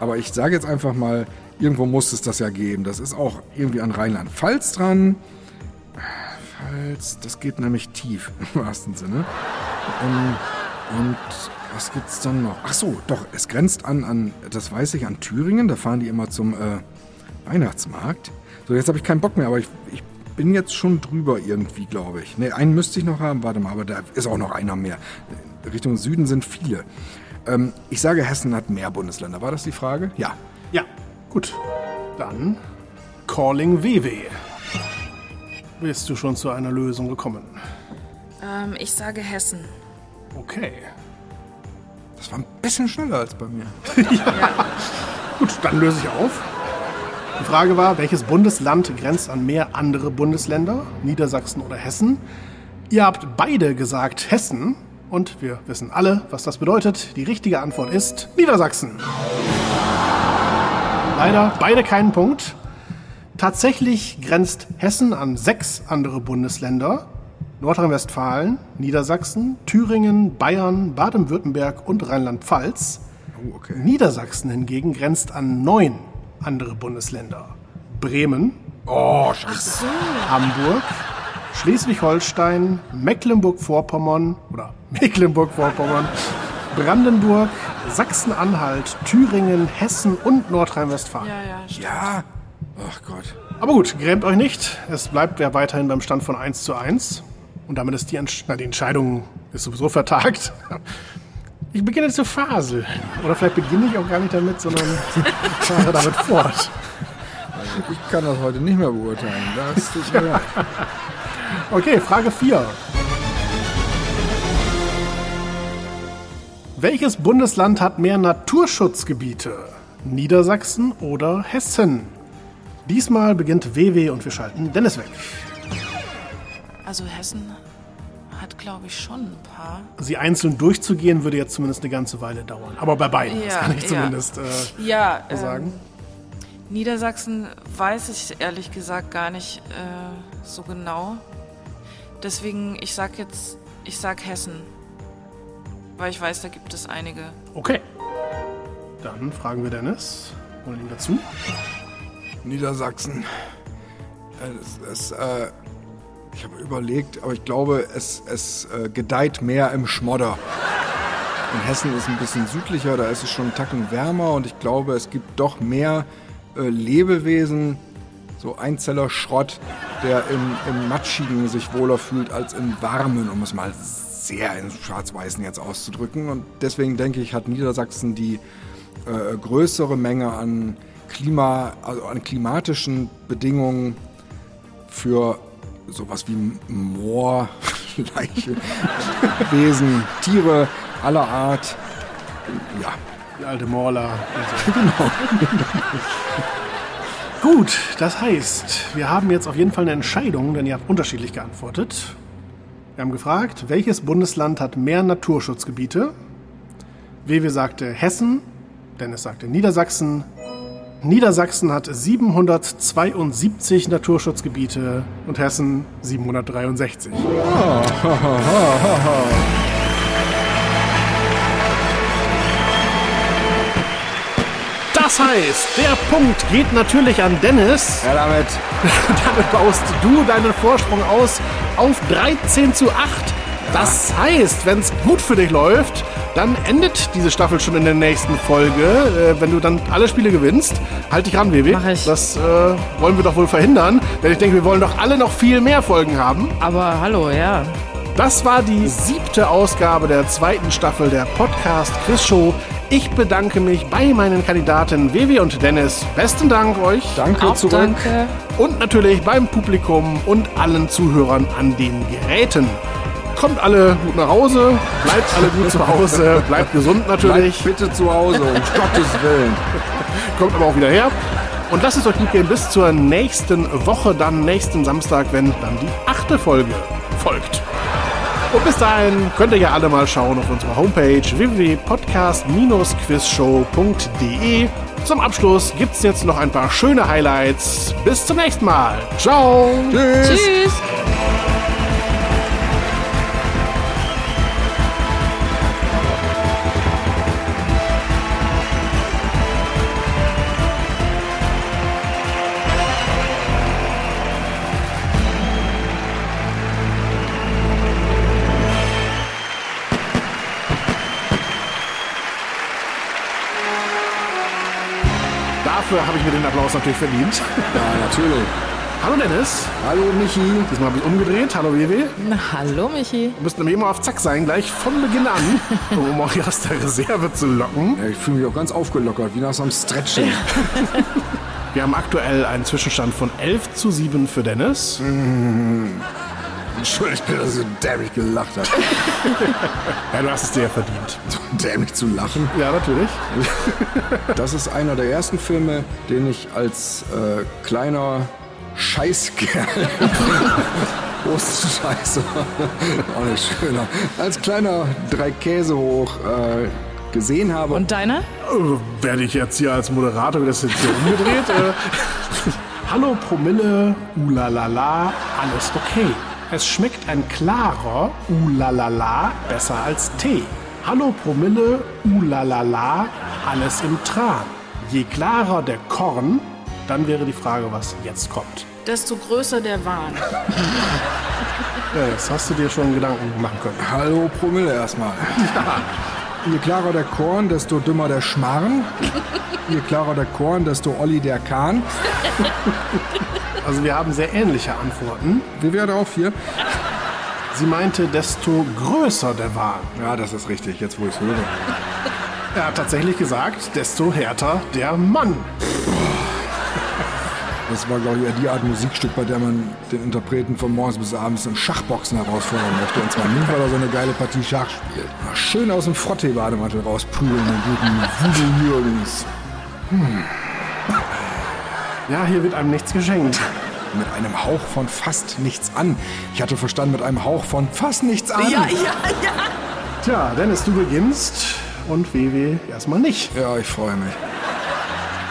Aber ich sage jetzt einfach mal, irgendwo muss es das ja geben. Das ist auch irgendwie an Rheinland-Pfalz dran. Pfalz, das geht nämlich tief im wahrsten Sinne. Ähm, und was gibt's dann noch? Ach so, doch, es grenzt an, an, das weiß ich, an Thüringen. Da fahren die immer zum äh, Weihnachtsmarkt. So, jetzt habe ich keinen Bock mehr, aber ich, ich bin jetzt schon drüber irgendwie, glaube ich. Ne, einen müsste ich noch haben, warte mal, aber da ist auch noch einer mehr. Richtung Süden sind viele. Ähm, ich sage, Hessen hat mehr Bundesländer. War das die Frage? Ja. Ja, gut. Dann Calling WW. Bist du schon zu einer Lösung gekommen? Ähm, ich sage Hessen. Okay. Das war ein bisschen schneller als bei mir. Gut, dann löse ich auf. Die Frage war, welches Bundesland grenzt an mehr andere Bundesländer, Niedersachsen oder Hessen? Ihr habt beide gesagt Hessen und wir wissen alle, was das bedeutet. Die richtige Antwort ist Niedersachsen. Leider beide keinen Punkt. Tatsächlich grenzt Hessen an sechs andere Bundesländer. Nordrhein-Westfalen, Niedersachsen, Thüringen, Bayern, Baden-Württemberg und Rheinland-Pfalz. Oh, okay. Niedersachsen hingegen grenzt an neun andere Bundesländer. Bremen, Oh, scheiße. Hamburg, Schleswig-Holstein, Mecklenburg-Vorpommern oder Mecklenburg-Vorpommern, Brandenburg, Sachsen-Anhalt, Thüringen, Hessen und Nordrhein-Westfalen. Ja, ja, stimmt. Ja. Ach Gott. Aber gut, grämt euch nicht. Es bleibt ja weiterhin beim Stand von 1 zu 1. Und damit ist die, Entsch na, die Entscheidung ist sowieso vertagt. Ich beginne zu faseln. Oder vielleicht beginne ich auch gar nicht damit, sondern fahre damit fort. Ich kann das heute nicht mehr beurteilen. Das ist mir leid. Okay, Frage 4. Welches Bundesland hat mehr Naturschutzgebiete? Niedersachsen oder Hessen? Diesmal beginnt WW und wir schalten Dennis weg. Also Hessen hat, glaube ich, schon ein paar. Sie einzeln durchzugehen würde jetzt zumindest eine ganze Weile dauern. Aber bei beiden, das Ja, kann ich ja. zumindest äh, Ja, sagen. ähm, Niedersachsen weiß ich ehrlich gesagt gar nicht äh, so genau. Deswegen, ich sag jetzt, ich sag Hessen. Weil ich weiß, da gibt es einige. Okay. Dann fragen wir Dennis. Holen ihn dazu. Niedersachsen. Es, es, äh, ich habe überlegt, aber ich glaube, es, es äh, gedeiht mehr im Schmodder. In Hessen ist ein bisschen südlicher, da ist es schon einen Tacken wärmer und ich glaube, es gibt doch mehr äh, Lebewesen, so Einzeller Schrott, der im, im Matschigen sich wohler fühlt als im Warmen, um es mal sehr in Schwarz-Weißen jetzt auszudrücken. Und deswegen denke ich, hat Niedersachsen die äh, größere Menge an Klima, also an klimatischen Bedingungen für sowas wie Moor, Leiche, Wesen, Tiere aller Art. Ja, Die alte Morla. Genau. Gut, das heißt, wir haben jetzt auf jeden Fall eine Entscheidung, denn ihr habt unterschiedlich geantwortet. Wir haben gefragt, welches Bundesland hat mehr Naturschutzgebiete? Wewe sagte Hessen, Dennis sagte Niedersachsen. Niedersachsen hat 772 Naturschutzgebiete und Hessen 763. Das heißt, der Punkt geht natürlich an Dennis. Ja, damit. damit baust du deinen Vorsprung aus auf 13 zu 8. Das heißt, wenn es gut für dich läuft, dann endet diese Staffel schon in der nächsten Folge. Äh, wenn du dann alle Spiele gewinnst, halt dich ran, Vivi. Mach ich. Das äh, wollen wir doch wohl verhindern, denn ich denke, wir wollen doch alle noch viel mehr Folgen haben. Aber hallo, ja. Das war die siebte Ausgabe der zweiten Staffel der Podcast Quiz Show. Ich bedanke mich bei meinen Kandidaten Vivi und Dennis. Besten Dank euch. Danke Auch zurück. danke. Und natürlich beim Publikum und allen Zuhörern an den Geräten. Kommt alle gut nach Hause, bleibt alle gut zu Hause, bleibt gesund natürlich, Bleibt bitte zu Hause, um Gottes Willen. kommt aber auch wieder her. Und lasst es euch gut gehen bis zur nächsten Woche, dann nächsten Samstag, wenn dann die achte Folge folgt. Und bis dahin könnt ihr ja alle mal schauen auf unserer Homepage www.podcast-quizshow.de. Zum Abschluss gibt's jetzt noch ein paar schöne Highlights. Bis zum nächsten Mal. Ciao. Tschüss. Tschüss. Natürlich verdient. Ja, natürlich. Hallo Dennis. Hallo Michi. Diesmal habe ich umgedreht. Hallo WW. Na, hallo, Michi. Wir müssen nämlich immer auf Zack sein, gleich von Beginn an, um euch aus der Reserve zu locken. Ja, ich fühle mich auch ganz aufgelockert, wie nach so einem Stretching. Wir haben aktuell einen Zwischenstand von 11 zu 7 für Dennis. Entschuldigt bitte, dass ich so dämlich gelacht habe. Ja, du hast es dir ja verdient. So dämlich zu lachen. Ja, natürlich. Das ist einer der ersten Filme, den ich als äh, kleiner Scheißkerl. Große Scheiße. Auch nicht schöner. Als kleiner drei Käse hoch äh, gesehen habe. Und deine? Äh, werde ich jetzt hier als Moderator, das jetzt hier umgedreht? äh, Hallo Promille, ulalala, alles okay. Es schmeckt ein klarer ulalala besser als Tee. Hallo Promille, ulalala, alles im Tran. Je klarer der Korn, dann wäre die Frage, was jetzt kommt. Desto größer der Wahn. Ja, jetzt hast du dir schon Gedanken machen können. Hallo Promille erstmal. Je klarer der Korn, desto dümmer der Schmarrn. Je klarer der Korn, desto Olli der Kahn. Also wir haben sehr ähnliche Antworten. Wie wäre auf hier? Sie meinte, desto größer der Wahn. Ja, das ist richtig, jetzt wo ich es höre. Er hat tatsächlich gesagt, desto härter der Mann. Das war, glaube ich, eher die Art Musikstück, bei der man den Interpreten von morgens bis abends in Schachboxen herausfordern möchte. Und zwar nicht, weil er so eine geile Partie Schach spielt. Mal schön aus dem Frottee-Bademantel rausprügeln, den guten Voodoo Jürgens. Ja, hier wird einem nichts geschenkt. Mit einem Hauch von fast nichts an. Ich hatte verstanden, mit einem Hauch von fast nichts an. Ja, ja, ja. Tja, Dennis, du beginnst und WW erstmal nicht. Ja, ich freue mich.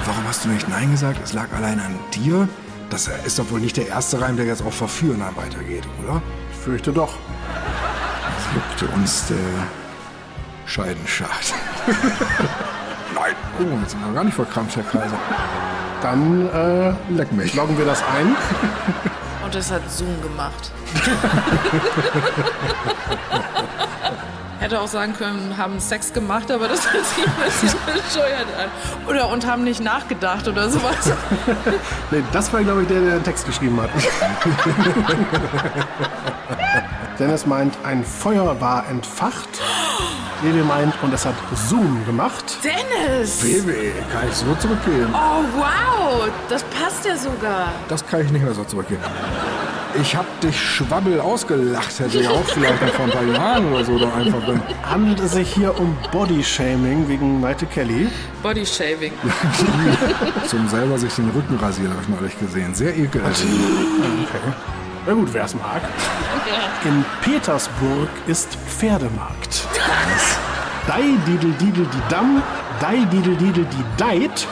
Warum hast du nicht Nein gesagt? Es lag allein an dir? Das ist doch wohl nicht der erste Reim, der jetzt auf Verführen weitergeht, oder? Ich fürchte doch. juckte uns der Scheidenschacht. Nein. Oh, jetzt sind wir gar nicht verkrampft, Herr Kaiser. Dann äh, Leck mich. loggen wir das ein. Und das hat Zoom gemacht. Hätte auch sagen können, haben Sex gemacht, aber das hört sich ein bisschen bescheuert an. Oder und haben nicht nachgedacht oder sowas. Nee, das war, glaube ich, der, der den Text geschrieben hat. Dennis meint, ein Feuer war entfacht. WW meint, und es hat Zoom gemacht. Dennis! Baby, kann ich so zurückgeben? Oh, wow! Das passt ja sogar. Das kann ich nicht mehr so zurückgeben. Ich hab dich Schwabbel ausgelacht, hätte ich auch vielleicht noch vor ein paar Jahren oder so da einfach bin. Handelt es sich hier um Bodyshaming wegen Maite Kelly? Body Shaving. Zum selber sich den Rücken rasieren, habe ich neulich gesehen. Sehr ekelhaft. Na gut, wer es mag. In Petersburg ist Pferdemarkt. Dei didel didel die Damm, dei didel didel die Deit.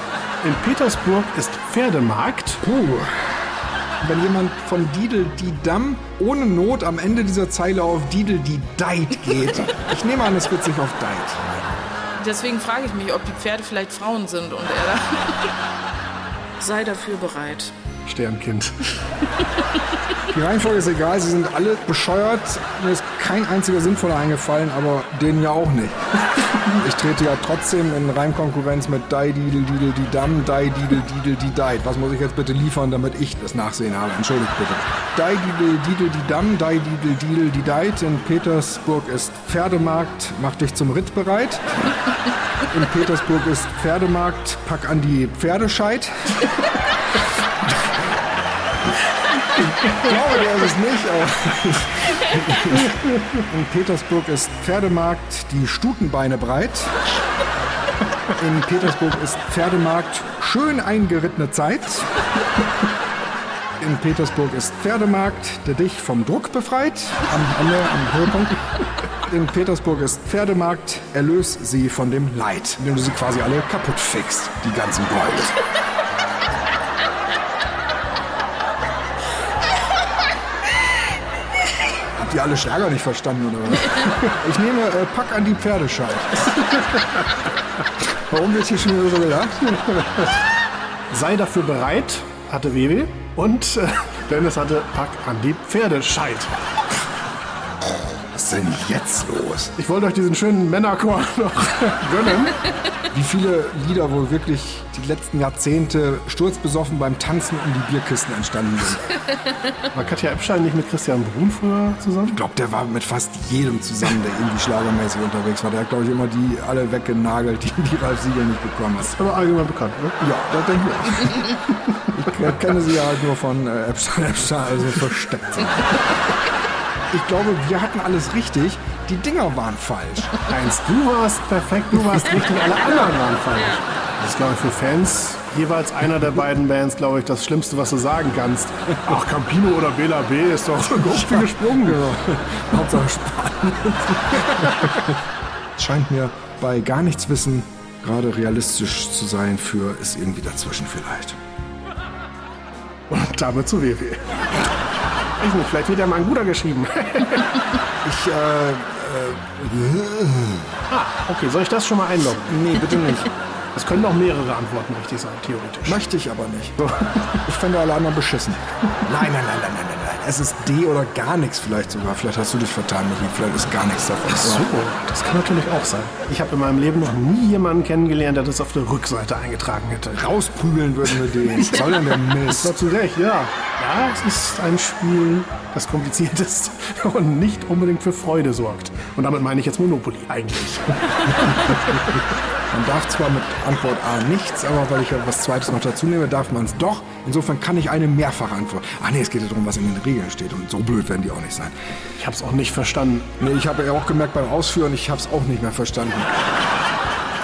In Petersburg ist Pferdemarkt. Puh. Wenn jemand von Didel die Damm ohne Not am Ende dieser Zeile auf Didel die Deit geht. Ich nehme an, es wird sich auf Deit. deswegen frage ich mich, ob die Pferde vielleicht Frauen sind und er da. Sei dafür bereit. Sternkind. Die Reihenfolge ist egal, sie sind alle bescheuert. Mir ist kein einziger sinnvoller eingefallen, aber denen ja auch nicht. Ich trete ja trotzdem in Reimkonkurrenz mit Dai Didel Didel die Dam, Dai Didel Didel die Deit. Was muss ich jetzt bitte liefern, damit ich das Nachsehen habe? Entschuldigt bitte. Dai Didel Didel die Dam, Dai Didel Didel die Deit. In Petersburg ist Pferdemarkt, mach dich zum Ritt bereit. In Petersburg ist Pferdemarkt, pack an die Pferdescheit. Ich glaube, der ist es nicht. In Petersburg ist Pferdemarkt die Stutenbeine breit. In Petersburg ist Pferdemarkt schön eingerittene Zeit. In Petersburg ist Pferdemarkt, der dich vom Druck befreit. Am Ende, am Höhepunkt. In Petersburg ist Pferdemarkt, erlös sie von dem Leid, indem du sie quasi alle kaputt fixst, die ganzen Beule. Habt ihr alle Schlager nicht verstanden oder was? Ich nehme äh, Pack an die Pferdescheit. Warum wird hier schon wieder so gelacht? Sei dafür bereit, hatte WW. Und äh, Dennis hatte Pack an die Pferdescheit. Was ist denn jetzt los? Ich wollte euch diesen schönen Männerchor noch gönnen. Wie viele Lieder wohl wirklich die letzten Jahrzehnte sturzbesoffen beim Tanzen um die Bierkisten entstanden sind. War Katja Epstein nicht mit Christian Brun früher zusammen? Ich glaube, der war mit fast jedem zusammen, der irgendwie schlagermäßig unterwegs war. Der hat, glaube ich, immer die alle weggenagelt, die die Ralf Siegel nicht bekommen hat. Aber allgemein bekannt, ne? Ja, das denke ich. Ich kenne sie ja halt nur von äh, Epstein, Epstein, also versteckt. Ich glaube, wir hatten alles richtig. Die Dinger waren falsch. Eins, du warst perfekt, du warst richtig, alle anderen waren falsch. Das ist, glaube ich, für Fans jeweils einer der beiden Bands, glaube ich, das Schlimmste, was du sagen kannst. Ach, Campino oder Bela B ist doch grob wie gesprungen. Hauptsache spannend. Es scheint mir bei gar nichts wissen gerade realistisch zu sein für ist irgendwie dazwischen vielleicht. Und damit zu WW. Ich nicht, vielleicht wird ja mal ein guter geschrieben. Ich, äh, Okay, soll ich das schon mal einloggen? nee, bitte nicht. Es können auch mehrere Antworten richtig sein, theoretisch. Möchte ich aber nicht. Ich fände alle anderen beschissen. Nein, nein, nein, nein, nein, nein, nein. Es ist D oder gar nichts vielleicht sogar. Vielleicht hast du dich vertan, Michi. Vielleicht ist gar nichts davon. So, das kann natürlich auch sein. Ich habe in meinem Leben noch nie jemanden kennengelernt, der das auf der Rückseite eingetragen hätte. Rausprügeln würden wir den. Was soll denn der Mist? Dazu recht, ja. Ja, es ist ein Spiel, das kompliziert ist und nicht unbedingt für Freude sorgt. Und damit meine ich jetzt Monopoly eigentlich. Man darf zwar mit Antwort A nichts, aber weil ich ja was Zweites noch dazu nehme, darf man es doch. Insofern kann ich eine mehrfache Antwort. Ach nee, es geht ja darum, was in den Regeln steht. Und so blöd werden die auch nicht sein. Ich habe es auch nicht verstanden. Nee, ich habe ja auch gemerkt beim Ausführen, ich habe es auch nicht mehr verstanden.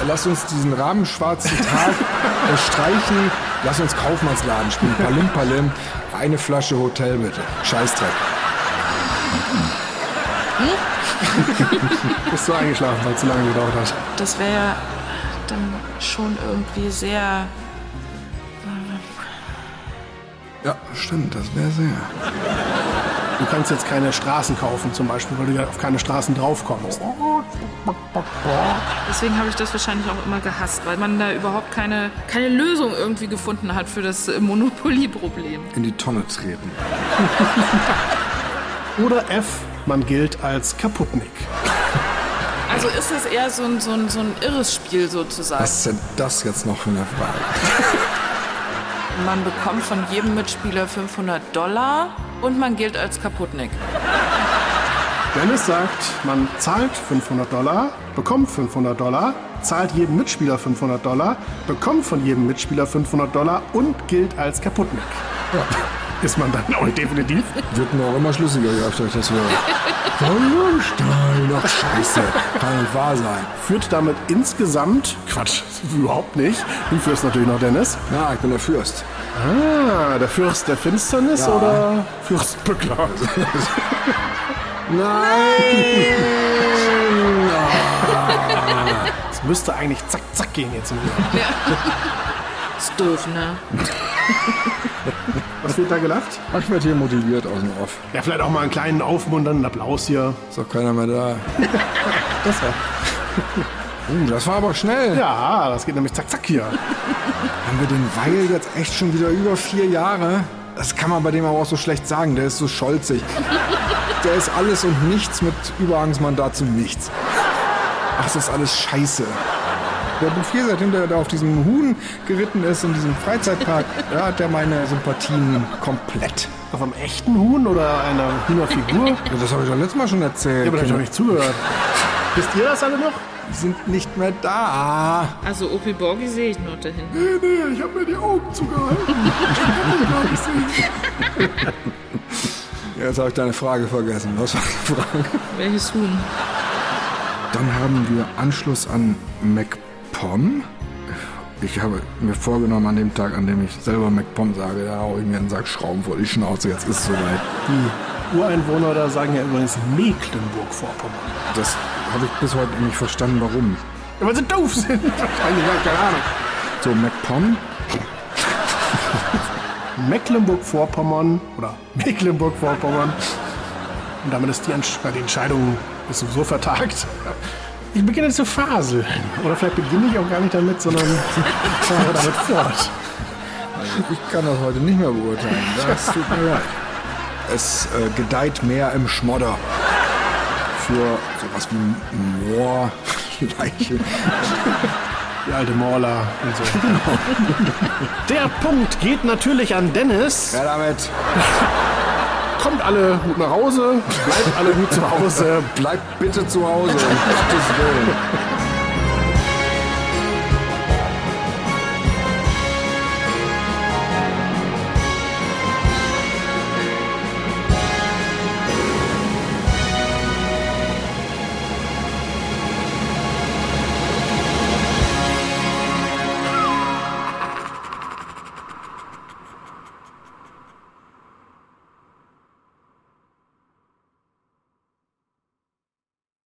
Lass uns diesen rabenschwarzen Tag äh, streichen. Lass uns Kaufmannsladen spielen. Palim, Palim. Eine Flasche Hotel bitte. Scheißdreck. Bist du eingeschlafen, weil es zu lange gedauert hat? Das wäre ja dann schon irgendwie sehr. Ja, stimmt, das wäre sehr. Du kannst jetzt keine Straßen kaufen zum Beispiel, weil du ja auf keine Straßen draufkommst. Deswegen habe ich das wahrscheinlich auch immer gehasst, weil man da überhaupt keine, keine Lösung irgendwie gefunden hat für das äh, Monopoly-Problem. In die Tonne treten. Oder F, man gilt als Kaputtnick. Also ist es eher so ein, so ein, so ein irres Spiel sozusagen. Was ist denn das jetzt noch für eine Frage? Man bekommt von jedem Mitspieler 500 Dollar und man gilt als Kaputtnick. Dennis sagt, man zahlt 500 Dollar, bekommt 500 Dollar, zahlt jedem Mitspieler 500 Dollar, bekommt von jedem Mitspieler 500 Dollar und gilt als Kaputtnick. Ist man dann auch definitiv? Wird mir auch immer schlüssiger, öfter ich das höre. Sonnenstein, ach scheiße. Kann nicht wahr sein. Führt damit insgesamt, Quatsch, überhaupt nicht. Du führst natürlich noch Dennis. Na, ich bin der Fürst. Ah, der Fürst der Finsternis Ja. oder Fürst Bückler? Nein! Es müsste eigentlich zack, zack gehen jetzt im Leben. Ist doof, ne? Was wird da gelacht? Ach, ich werde hier motiviert aus dem Off. Ja, vielleicht auch mal einen kleinen aufmunternden Applaus hier. Ist doch keiner mehr da. Das ja. Uh, das war aber schnell. Ja, das geht nämlich zack, zack hier. Haben wir den Weil jetzt echt schon wieder über vier Jahre? Das kann man bei dem aber auch so schlecht sagen. Der ist so scholzig. Der ist alles und nichts mit Überhangsmandat zu nichts. Ach, das ist alles scheiße. Der Bouffier, seitdem der da auf diesem Huhn geritten ist, in diesem Freizeitpark, da hat der meine Sympathien komplett. Auf einem echten Huhn oder einer Hühnerfigur? Ja, das habe ich doch letztes Mal schon erzählt. Ja, aber da hab ich doch nicht zugehört. Wisst ihr das alle noch? Die sind nicht mehr da. Also Opi Borgi sehe ich noch dahin. Nee, nee, ich habe mir die Augen zugehalten. Ich kann die gar nicht sehen. Jetzt habe ich deine Frage vergessen. Was war die Frage? Welches Huhn? Dann haben wir Anschluss an MacPom. Ich habe mir vorgenommen, an dem Tag, an dem ich selber MacPom sage, da haue ich mir einen Sack Schrauben vor die Schnauze. Jetzt ist es soweit. Die Ureinwohner da sagen ja übrigens Mecklenburg-Vorpommern. Das habe ich bis heute nicht verstanden, warum. Ja, weil sie doof sind. Wahrscheinlich, keine Ahnung. So, MacPom. Mecklenburg-Vorpommern oder Mecklenburg-Vorpommern. Und damit ist die, Entsch die Entscheidung ist sowieso vertagt. Ich beginne zu faseln. Oder vielleicht beginne ich auch gar nicht damit, sondern fahre damit fort. Ich kann das heute nicht mehr beurteilen. Das tut mir leid. Es äh, gedeiht mehr im Schmodder. Für sowas wie Moor, Leiche. Die alte Morla und so. Der Punkt geht natürlich an Dennis. Ja, damit Kommt alle gut nach Hause, bleibt alle gut zu Hause. bleibt bitte zu Hause. Um Gottes Willen.